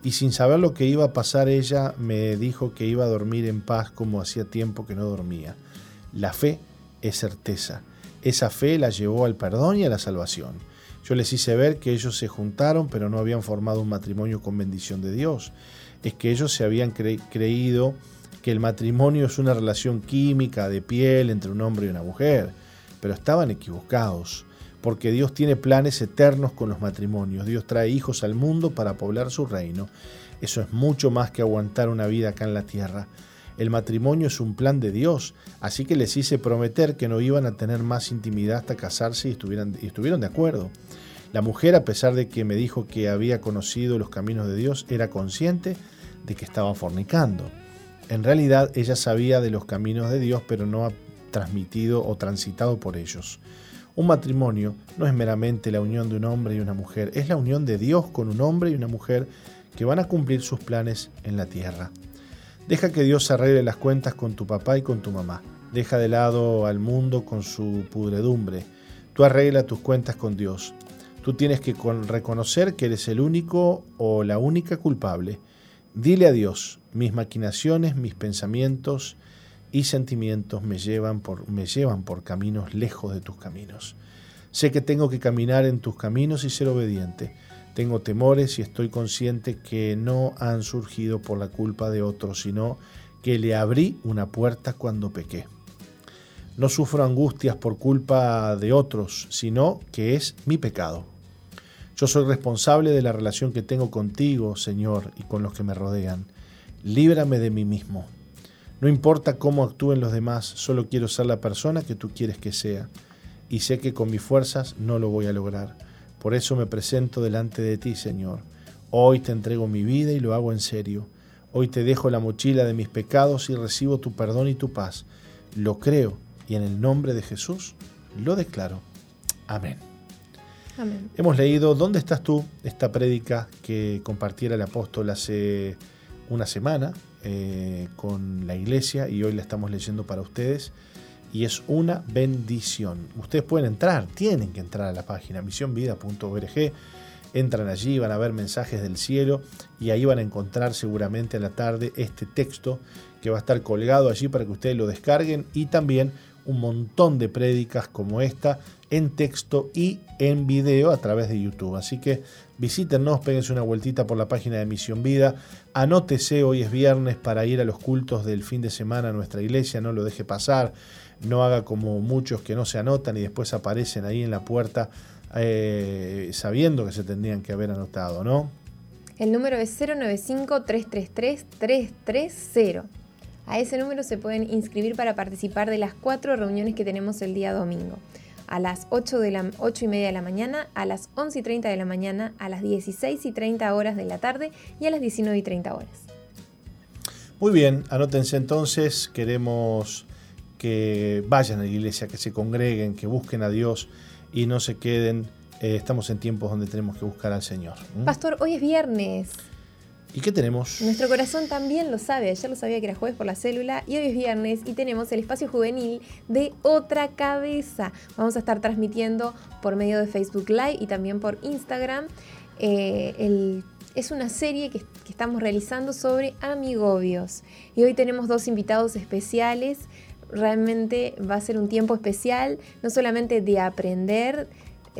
Y sin saber lo que iba a pasar, ella me dijo que iba a dormir en paz como hacía tiempo que no dormía. La fe es certeza. Esa fe la llevó al perdón y a la salvación. Yo les hice ver que ellos se juntaron, pero no habían formado un matrimonio con bendición de Dios. Es que ellos se habían cre creído que el matrimonio es una relación química de piel entre un hombre y una mujer pero estaban equivocados, porque Dios tiene planes eternos con los matrimonios. Dios trae hijos al mundo para poblar su reino. Eso es mucho más que aguantar una vida acá en la tierra. El matrimonio es un plan de Dios, así que les hice prometer que no iban a tener más intimidad hasta casarse y, estuvieran, y estuvieron de acuerdo. La mujer, a pesar de que me dijo que había conocido los caminos de Dios, era consciente de que estaba fornicando. En realidad ella sabía de los caminos de Dios, pero no transmitido o transitado por ellos. Un matrimonio no es meramente la unión de un hombre y una mujer, es la unión de Dios con un hombre y una mujer que van a cumplir sus planes en la tierra. Deja que Dios arregle las cuentas con tu papá y con tu mamá. Deja de lado al mundo con su pudredumbre. Tú arregla tus cuentas con Dios. Tú tienes que reconocer que eres el único o la única culpable. Dile a Dios, mis maquinaciones, mis pensamientos, y sentimientos me llevan, por, me llevan por caminos lejos de tus caminos. Sé que tengo que caminar en tus caminos y ser obediente. Tengo temores y estoy consciente que no han surgido por la culpa de otros, sino que le abrí una puerta cuando pequé. No sufro angustias por culpa de otros, sino que es mi pecado. Yo soy responsable de la relación que tengo contigo, Señor, y con los que me rodean. Líbrame de mí mismo. No importa cómo actúen los demás, solo quiero ser la persona que tú quieres que sea. Y sé que con mis fuerzas no lo voy a lograr. Por eso me presento delante de ti, Señor. Hoy te entrego mi vida y lo hago en serio. Hoy te dejo la mochila de mis pecados y recibo tu perdón y tu paz. Lo creo y en el nombre de Jesús lo declaro. Amén. Amén. Hemos leído ¿Dónde estás tú? Esta prédica que compartiera el apóstol hace una semana eh, con la iglesia y hoy la estamos leyendo para ustedes y es una bendición. Ustedes pueden entrar, tienen que entrar a la página misionvida.org. Entran allí, van a ver mensajes del cielo y ahí van a encontrar seguramente a la tarde este texto que va a estar colgado allí para que ustedes lo descarguen y también un montón de prédicas como esta en texto y en video a través de YouTube. Así que visítenos, péguense una vueltita por la página de Misión Vida, anótese, hoy es viernes para ir a los cultos del fin de semana a nuestra iglesia, no lo deje pasar, no haga como muchos que no se anotan y después aparecen ahí en la puerta eh, sabiendo que se tendrían que haber anotado, ¿no? El número es 095-333-330. A ese número se pueden inscribir para participar de las cuatro reuniones que tenemos el día domingo. A las 8, de la, 8 y media de la mañana, a las 11 y 30 de la mañana, a las 16 y 30 horas de la tarde y a las 19 y 30 horas. Muy bien, anótense entonces, queremos que vayan a la iglesia, que se congreguen, que busquen a Dios y no se queden. eh, estamos en tiempos donde tenemos que buscar al Señor. Pastor, hoy es viernes. ¿Y qué tenemos? Nuestro corazón también lo sabe. Ayer lo sabía que era jueves por la célula y hoy es viernes y tenemos el espacio juvenil de Otra Cabeza. Vamos a estar transmitiendo por medio de Facebook Live y también por Instagram. Eh, es una serie que, que estamos realizando sobre amigobios. Y hoy tenemos dos invitados especiales. Realmente va a ser un tiempo especial, no solamente de aprender,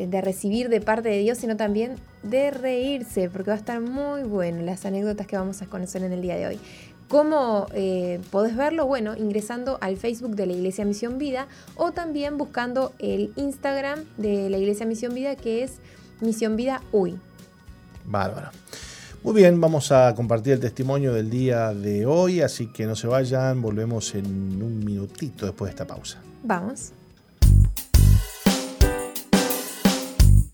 de recibir de parte de Dios, sino también de reírse, porque va a estar muy bueno las anécdotas que vamos a conocer en el día de hoy. ¿Cómo eh, podés verlo? Bueno, ingresando al Facebook de la Iglesia Misión Vida o también buscando el Instagram de la Iglesia Misión Vida que es Misión Vida UI. Bárbaro. Muy bien, vamos a compartir el testimonio del día de hoy, así que no se vayan, volvemos en un minutito después de esta pausa. Vamos.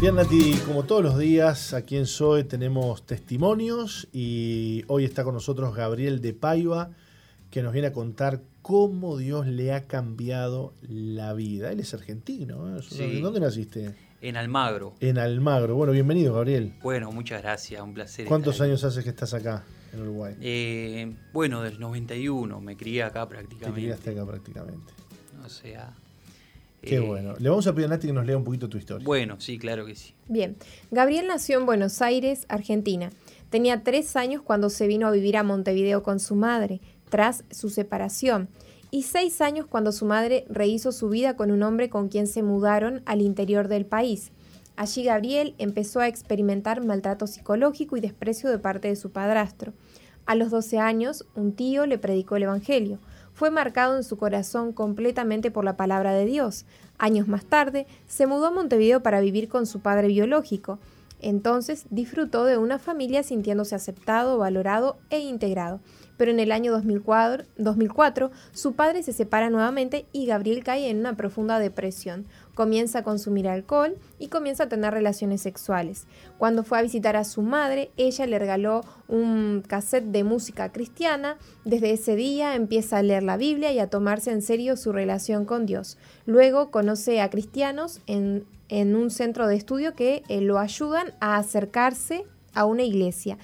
Bien, Nati, como todos los días, aquí en SOE tenemos testimonios y hoy está con nosotros Gabriel de Paiva, que nos viene a contar cómo Dios le ha cambiado la vida. Él es argentino, ¿eh? Sí. ¿En dónde naciste? En Almagro. En Almagro. Bueno, bienvenido, Gabriel. Bueno, muchas gracias, un placer. ¿Cuántos estar años hace que estás acá, en Uruguay? Eh, bueno, del 91, me crié acá Te prácticamente. criaste acá prácticamente. O sea. Qué eh, bueno. Le vamos a pedir a Nati que nos lea un poquito tu historia. Bueno, sí, claro que sí. Bien, Gabriel nació en Buenos Aires, Argentina. Tenía tres años cuando se vino a vivir a Montevideo con su madre, tras su separación, y seis años cuando su madre rehizo su vida con un hombre con quien se mudaron al interior del país. Allí Gabriel empezó a experimentar maltrato psicológico y desprecio de parte de su padrastro. A los 12 años, un tío le predicó el Evangelio. Fue marcado en su corazón completamente por la palabra de Dios. Años más tarde, se mudó a Montevideo para vivir con su padre biológico. Entonces disfrutó de una familia sintiéndose aceptado, valorado e integrado. Pero en el año 2004, 2004, su padre se separa nuevamente y Gabriel cae en una profunda depresión. Comienza a consumir alcohol y comienza a tener relaciones sexuales. Cuando fue a visitar a su madre, ella le regaló un cassette de música cristiana. Desde ese día empieza a leer la Biblia y a tomarse en serio su relación con Dios. Luego conoce a cristianos en, en un centro de estudio que eh, lo ayudan a acercarse a una iglesia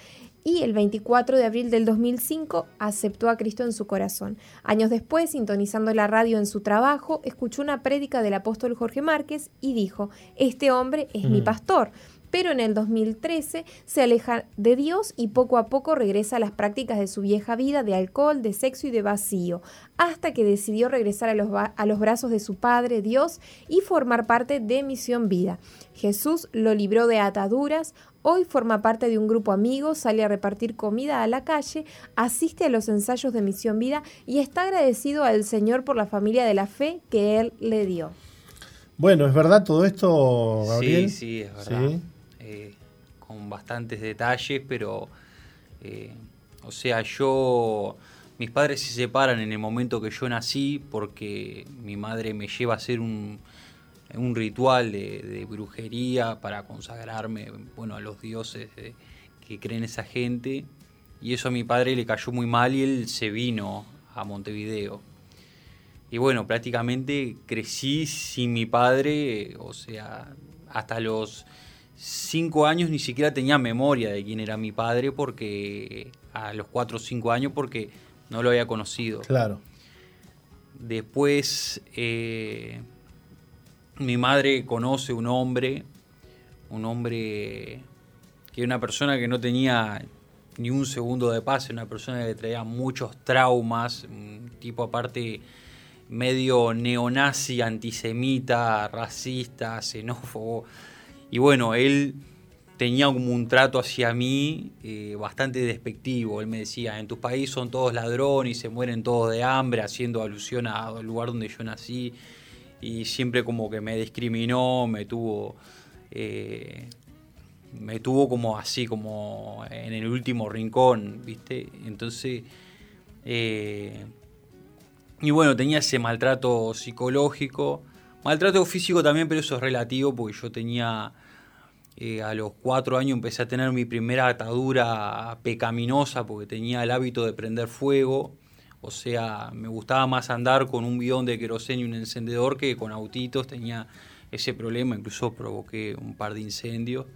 y el 24 de abril del 2005 aceptó a Cristo en su corazón. Años después, sintonizando la radio en su trabajo, escuchó una prédica del apóstol Jorge Márquez y dijo, este hombre es mi Mm. pastor. pero en el 2013 se aleja de Dios y poco a poco regresa a las prácticas de su vieja vida de alcohol, de sexo y de vacío, hasta que decidió regresar a los, ba- a los brazos de su Padre Dios y formar parte de Misión Vida. Jesús lo libró de ataduras, hoy forma parte de un grupo amigo, sale a repartir comida a la calle, asiste a los ensayos de Misión Vida y está agradecido al Señor por la familia de la fe que Él le dio. Bueno, ¿es verdad todo esto, Gabriel? Sí, sí, es verdad. Sí. Eh, con bastantes detalles, pero, eh, o sea, yo, mis padres se separan en el momento que yo nací porque mi madre me lleva a hacer un, un ritual de, de brujería para consagrarme, bueno, a los dioses de- que creen esa gente. Y eso a mi padre le cayó muy mal y él se vino a Montevideo. Y bueno, prácticamente crecí sin mi padre, o sea, hasta los cinco años ni siquiera tenía memoria de quién era mi padre, porque a los cuatro o cinco años, porque no lo había conocido. Claro. Después, eh, mi madre conoce un hombre, un hombre que era una persona que no tenía ni un segundo de paz, una persona que traía muchos traumas, tipo aparte medio neonazi, antisemita, racista, xenófobo. Y bueno, él tenía como un trato hacia mí eh, bastante despectivo. Él me decía, en tu país son todos ladrones y se mueren todos de hambre, haciendo alusión al lugar donde yo nací. Y siempre como que me discriminó, me tuvo... eh, me tuvo como así, como en el último rincón, ¿viste? Entonces... eh, y bueno, tenía ese maltrato psicológico, maltrato físico también, pero eso es relativo porque yo tenía, eh, a los cuatro años empecé a tener mi primera atadura pecaminosa porque tenía el hábito de prender fuego, o sea, me gustaba más andar con un bidón de queroseno y un encendedor que con autitos, tenía ese problema, incluso provoqué un par de incendios.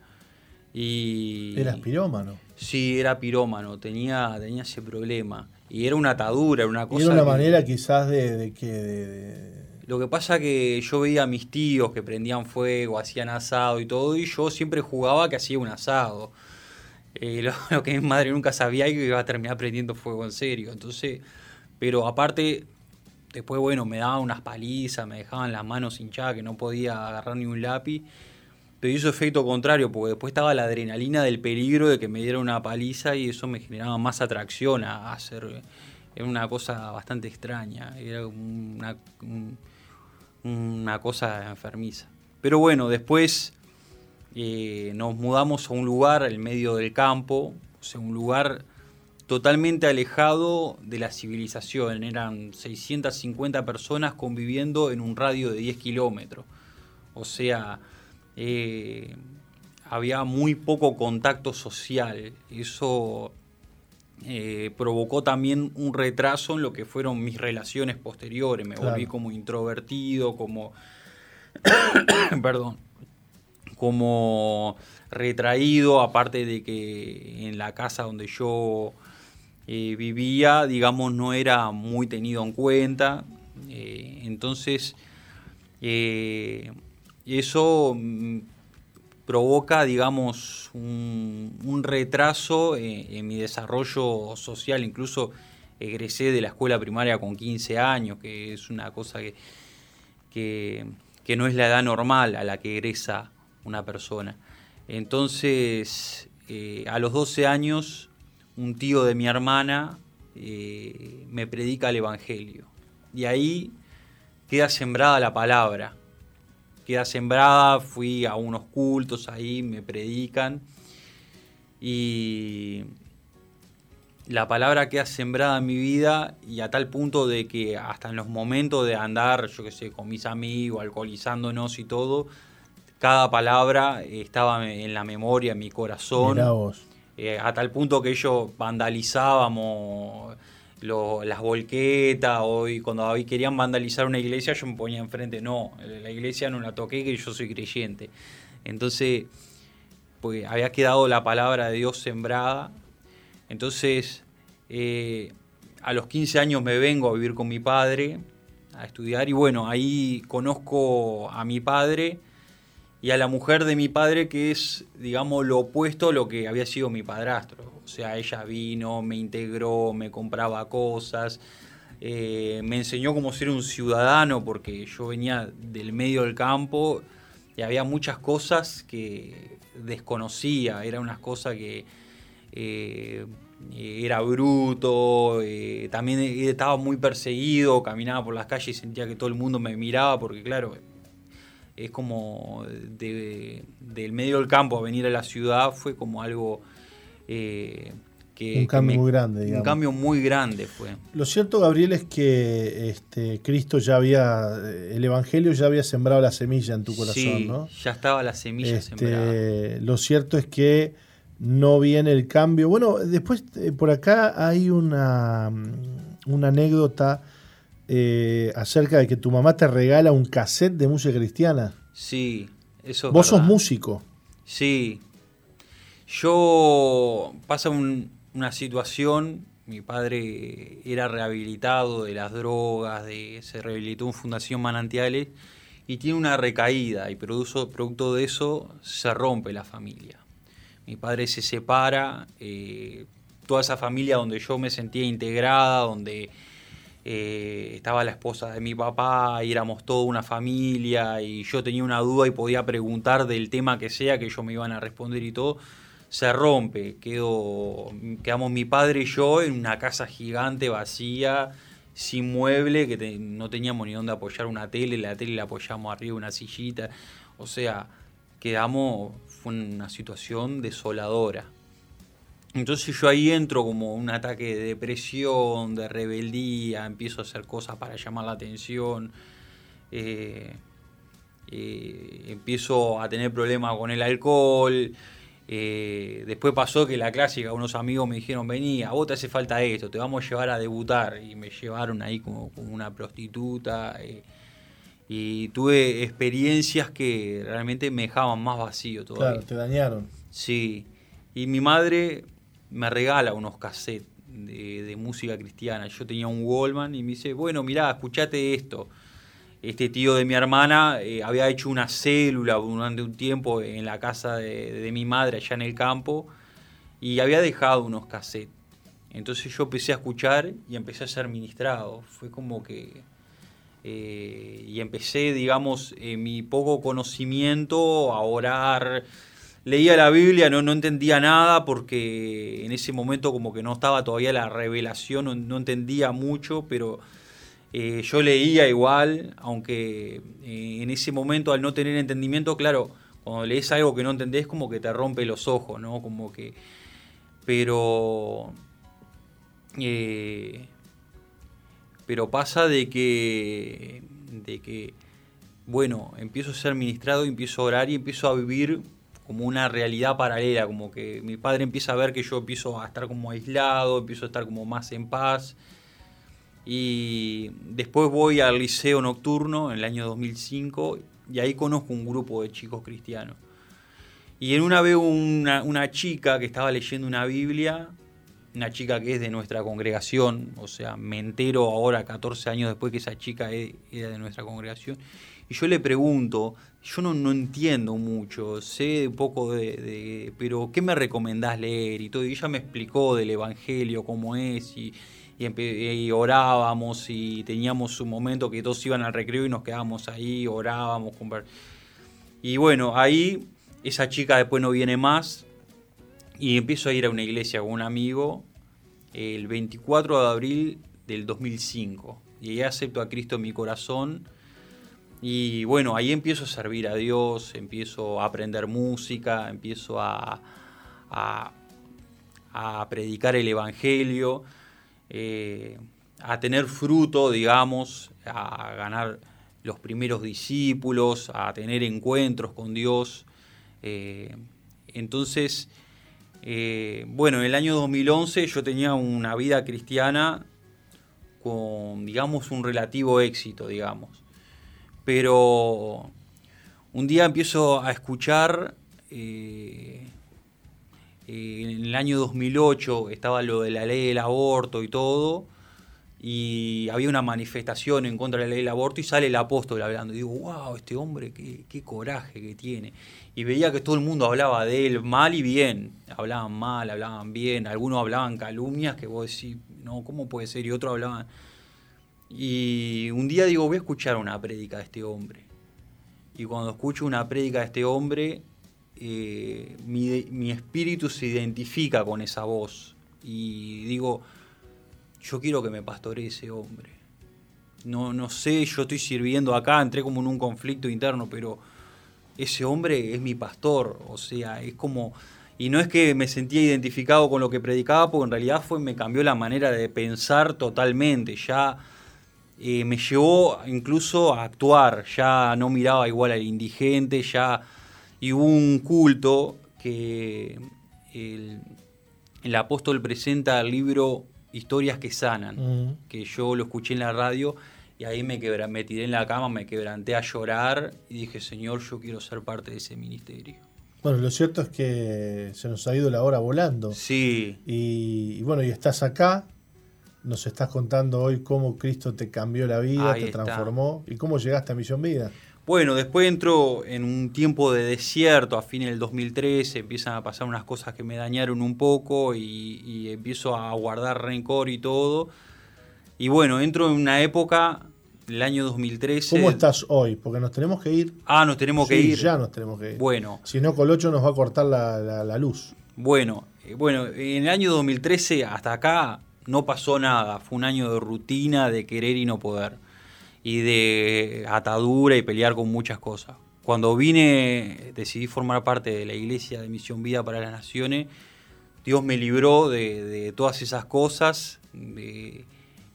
Y, Eras pirómano. Sí, era pirómano, tenía, tenía ese problema. Y era una atadura, era una Y cosa. era una que- manera quizás de, de que... de- de- Lo que pasa que yo veía a mis tíos que prendían fuego, hacían asado y todo, y yo siempre jugaba que hacía un asado. Eh, lo, lo que mi madre nunca sabía y que iba a terminar prendiendo fuego en serio. Entonces, pero aparte, después, bueno, me daban unas palizas, me dejaban las manos hinchadas, que no podía agarrar ni un lápiz. Pero hizo efecto contrario, porque después estaba la adrenalina del peligro de que me diera una paliza y eso me generaba más atracción a hacer. Era una cosa bastante extraña, era una, un- una cosa enfermiza. Pero bueno, después eh, nos mudamos a un lugar en medio del campo, o sea, un lugar totalmente alejado de la civilización. Eran 650 personas conviviendo en un radio de 10 kilómetros. O sea, eh, había muy poco contacto social. Eso eh, provocó también un retraso en lo que fueron mis relaciones posteriores. Me Claro. volví como introvertido, como... Perdón. Como retraído, aparte de que en la casa donde yo eh, vivía, digamos, no era muy tenido en cuenta. Eh, entonces, eh, eso mm, provoca, digamos, un, retraso en, mi desarrollo social. Incluso egresé de la escuela primaria con 15 años, que es una cosa que, que, no es la edad normal a la que egresa una persona. Entonces, a los 12 años, un tío de mi hermana eh, me predica el Evangelio. Y ahí queda sembrada la palabra. Queda sembrada, fui a unos cultos ahí, me predican. Y la palabra queda sembrada en mi vida y a tal punto de que hasta en los momentos de andar, yo qué sé, con mis amigos, alcoholizándonos y todo, cada palabra estaba en la memoria, en mi corazón. Mirá vos. Eh, a tal punto que ellos vandalizábamos las volquetas o y cuando querían vandalizar una iglesia yo me ponía enfrente, no, la iglesia no la toqué que yo soy creyente. Entonces, pues había quedado la palabra de Dios sembrada. Entonces, eh, a los 15 años me vengo a vivir con mi padre, a estudiar, y bueno, ahí conozco a mi padre y a la mujer de mi padre que es, digamos, lo opuesto a lo que había sido mi padrastro. O sea, ella vino, me integró, me compraba cosas, eh, me enseñó cómo ser un ciudadano porque yo venía del medio del campo y había muchas cosas que desconocía, eran unas cosas que eh, era bruto, eh, también estaba muy perseguido, caminaba por las calles y sentía que todo el mundo me miraba porque claro, es como de- del medio del campo a venir a la ciudad fue como algo eh, que... Un que cambio muy grande, digamos. Un cambio muy grande fue. Lo cierto, Gabriel, es que este, Cristo ya había, el Evangelio ya había sembrado la semilla en tu corazón, sí, ¿no? ya estaba la semilla Este, sembrada. lo cierto es que no viene el cambio. Bueno, después eh, por acá hay una, una anécdota eh, acerca de que tu mamá te regala un cassette de música cristiana. Sí, eso es Vos sos músico. Sí. Yo pasa un- una situación, mi padre era rehabilitado de las drogas, de, se rehabilitó en Fundación Manantiales y tiene una recaída y producto de eso se rompe la familia. Mi padre se separa, eh, toda esa familia donde yo me sentía integrada, donde eh, estaba la esposa de mi papá, y éramos toda una familia, y yo tenía una duda y podía preguntar del tema que sea, que ellos me iban a responder y todo, se rompe. Quedo, quedamos mi padre y yo en una casa gigante, vacía, sin mueble, que no teníamos ni dónde apoyar una tele, la tele la apoyamos arriba de una sillita. O sea, quedamos, fue una situación desoladora. Entonces yo ahí entro como un ataque de depresión, de rebeldía, empiezo a hacer cosas para llamar la atención, eh, eh, empiezo a tener problemas con el alcohol. eh, después pasó que la clásica, unos amigos me dijeron, vení, a vos te hace falta esto, te vamos a llevar a debutar. Y me llevaron ahí como, como una prostituta. y tuve experiencias que realmente me dejaban más vacío todavía. Claro, te dañaron. Sí. Y mi madre me regala unos cassettes de, música cristiana. Yo tenía un Wallman y me dice, bueno, mirá, escuchate esto. Este tío de mi hermana eh, había hecho una célula durante un tiempo en la casa de, mi madre allá en el campo y había dejado unos cassettes. Entonces yo empecé a escuchar y empecé a ser ministrado. Fue como que... eh, y empecé, digamos, en mi poco conocimiento a orar. Leía la Biblia, no, no entendía nada porque en ese momento como que no estaba todavía la revelación, no, entendía mucho, pero eh, yo leía igual, aunque eh, en ese momento al no tener entendimiento, claro, cuando lees algo que no entendés como que te rompe los ojos, ¿no? Como que... Pero... eh, pero pasa de que, de que, bueno, empiezo a ser ministrado, empiezo a orar y empiezo a vivir como una realidad paralela, como que mi padre empieza a ver que yo empiezo a estar como aislado, empiezo a estar como más en paz. Y después voy al liceo nocturno en el año 2005 y ahí conozco un grupo de chicos cristianos. Y en una veo una, una chica que estaba leyendo una Biblia, una chica que es de nuestra congregación, o sea, me entero ahora, 14 años después, que esa chica e- era de nuestra congregación. Y yo le pregunto, yo no, no entiendo mucho, sé un poco de, pero ¿qué me recomendás leer? Y todo, y ella me explicó del Evangelio, cómo es, y, y, y orábamos, y teníamos un momento que todos iban al recreo y nos quedábamos ahí, orábamos, y bueno, ahí esa chica después no viene más y empiezo a ir a una iglesia con un amigo el 24 de abril del 2005. Y ahí acepto a Cristo en mi corazón. Y bueno, ahí empiezo a servir a Dios, empiezo a aprender música, empiezo a, a, predicar el Evangelio, eh, a tener fruto, digamos, a ganar los primeros discípulos, a tener encuentros con Dios. Eh, entonces, eh, bueno, en el año 2011 yo tenía una vida cristiana con, digamos, un relativo éxito, digamos. Pero un día empiezo a escuchar, eh, eh, en el año 2008 estaba lo de la ley del aborto y todo, y había una manifestación en contra de la ley del aborto y sale el apóstol hablando. Y digo, wow, este hombre, qué, qué coraje que tiene. Y veía que todo el mundo hablaba de él mal y bien. Hablaban mal, hablaban bien. Algunos hablaban calumnias que vos decís, no, ¿cómo puede ser? Y otros hablaban... Y un día digo, voy a escuchar una prédica de este hombre. Y cuando escucho una prédica de este hombre, eh, mi, mi espíritu se identifica con esa voz. Y digo, yo quiero que me pastoree ese hombre. No, no sé, yo estoy sirviendo acá, entré como en un conflicto interno, pero ese hombre es mi pastor. O sea, es como... Y no es que me sentía identificado con lo que predicaba, porque en realidad fue, me cambió la manera de pensar totalmente. Ya eh, me llevó incluso a actuar, ya no miraba igual al indigente, ya... Y hubo un culto que el, el apóstol presenta el libro Historias que sanan, que yo lo escuché en la radio y ahí me, quebra, me tiré en la cama, me quebranté a llorar y dije, Señor, yo quiero ser parte de ese ministerio. Bueno, lo cierto es que se nos ha ido la hora volando. Sí, Y, y bueno, y estás acá, nos estás contando hoy cómo Cristo te cambió la vida, Ahí te está. transformó y cómo llegaste a Misión Vida. Bueno, después entro en un tiempo de desierto, a fines del 2013, empiezan a pasar unas cosas que me dañaron un poco y, y empiezo a guardar rencor y todo. Y bueno, entro en una época, el año 2013. ¿Cómo estás hoy? Porque nos tenemos que ir. Ah, nos tenemos que ir. Ya nos tenemos que ir. Bueno, Si no, Colocho nos va a cortar la, la- la luz. Bueno, eh, bueno, en el año 2013 hasta acá no pasó nada. Fue un año de rutina, de querer y no poder. Y de atadura y pelear con muchas cosas. Cuando vine, decidí formar parte de la iglesia de Misión Vida para las Naciones. Dios me libró de, todas esas cosas. de-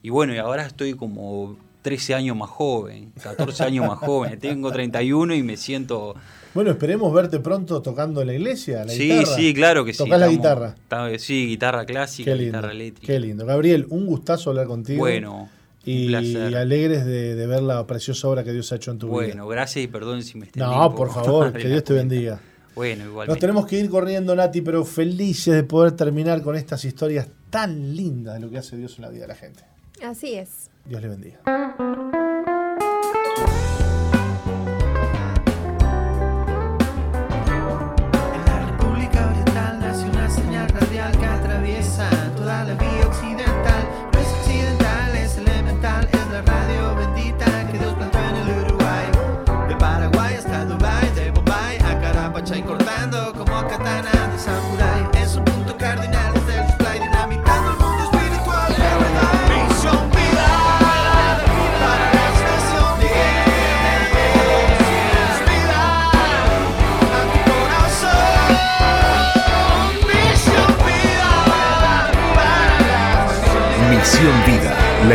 y bueno, y ahora estoy como 13 años más joven, 14 años más joven. Tengo 31 y me siento Bueno, esperemos verte pronto tocando en la iglesia. La sí, guitarra. sí, claro que sí. Tocás la guitarra. sí, guitarra clásica, Qué lindo. guitarra eléctrica. Qué lindo. Gabriel, un gustazo hablar contigo. Bueno, y un placer. alegres de, de ver la preciosa obra que Dios ha hecho en tu vida. Bueno, gracias y perdón si me extendí. No, por favor, que Dios te bendiga. Bueno, igual. Nos tenemos que ir corriendo, Nati, pero felices de poder terminar con estas historias tan lindas de lo que hace Dios en la vida de la gente. Así es. Dios le bendiga.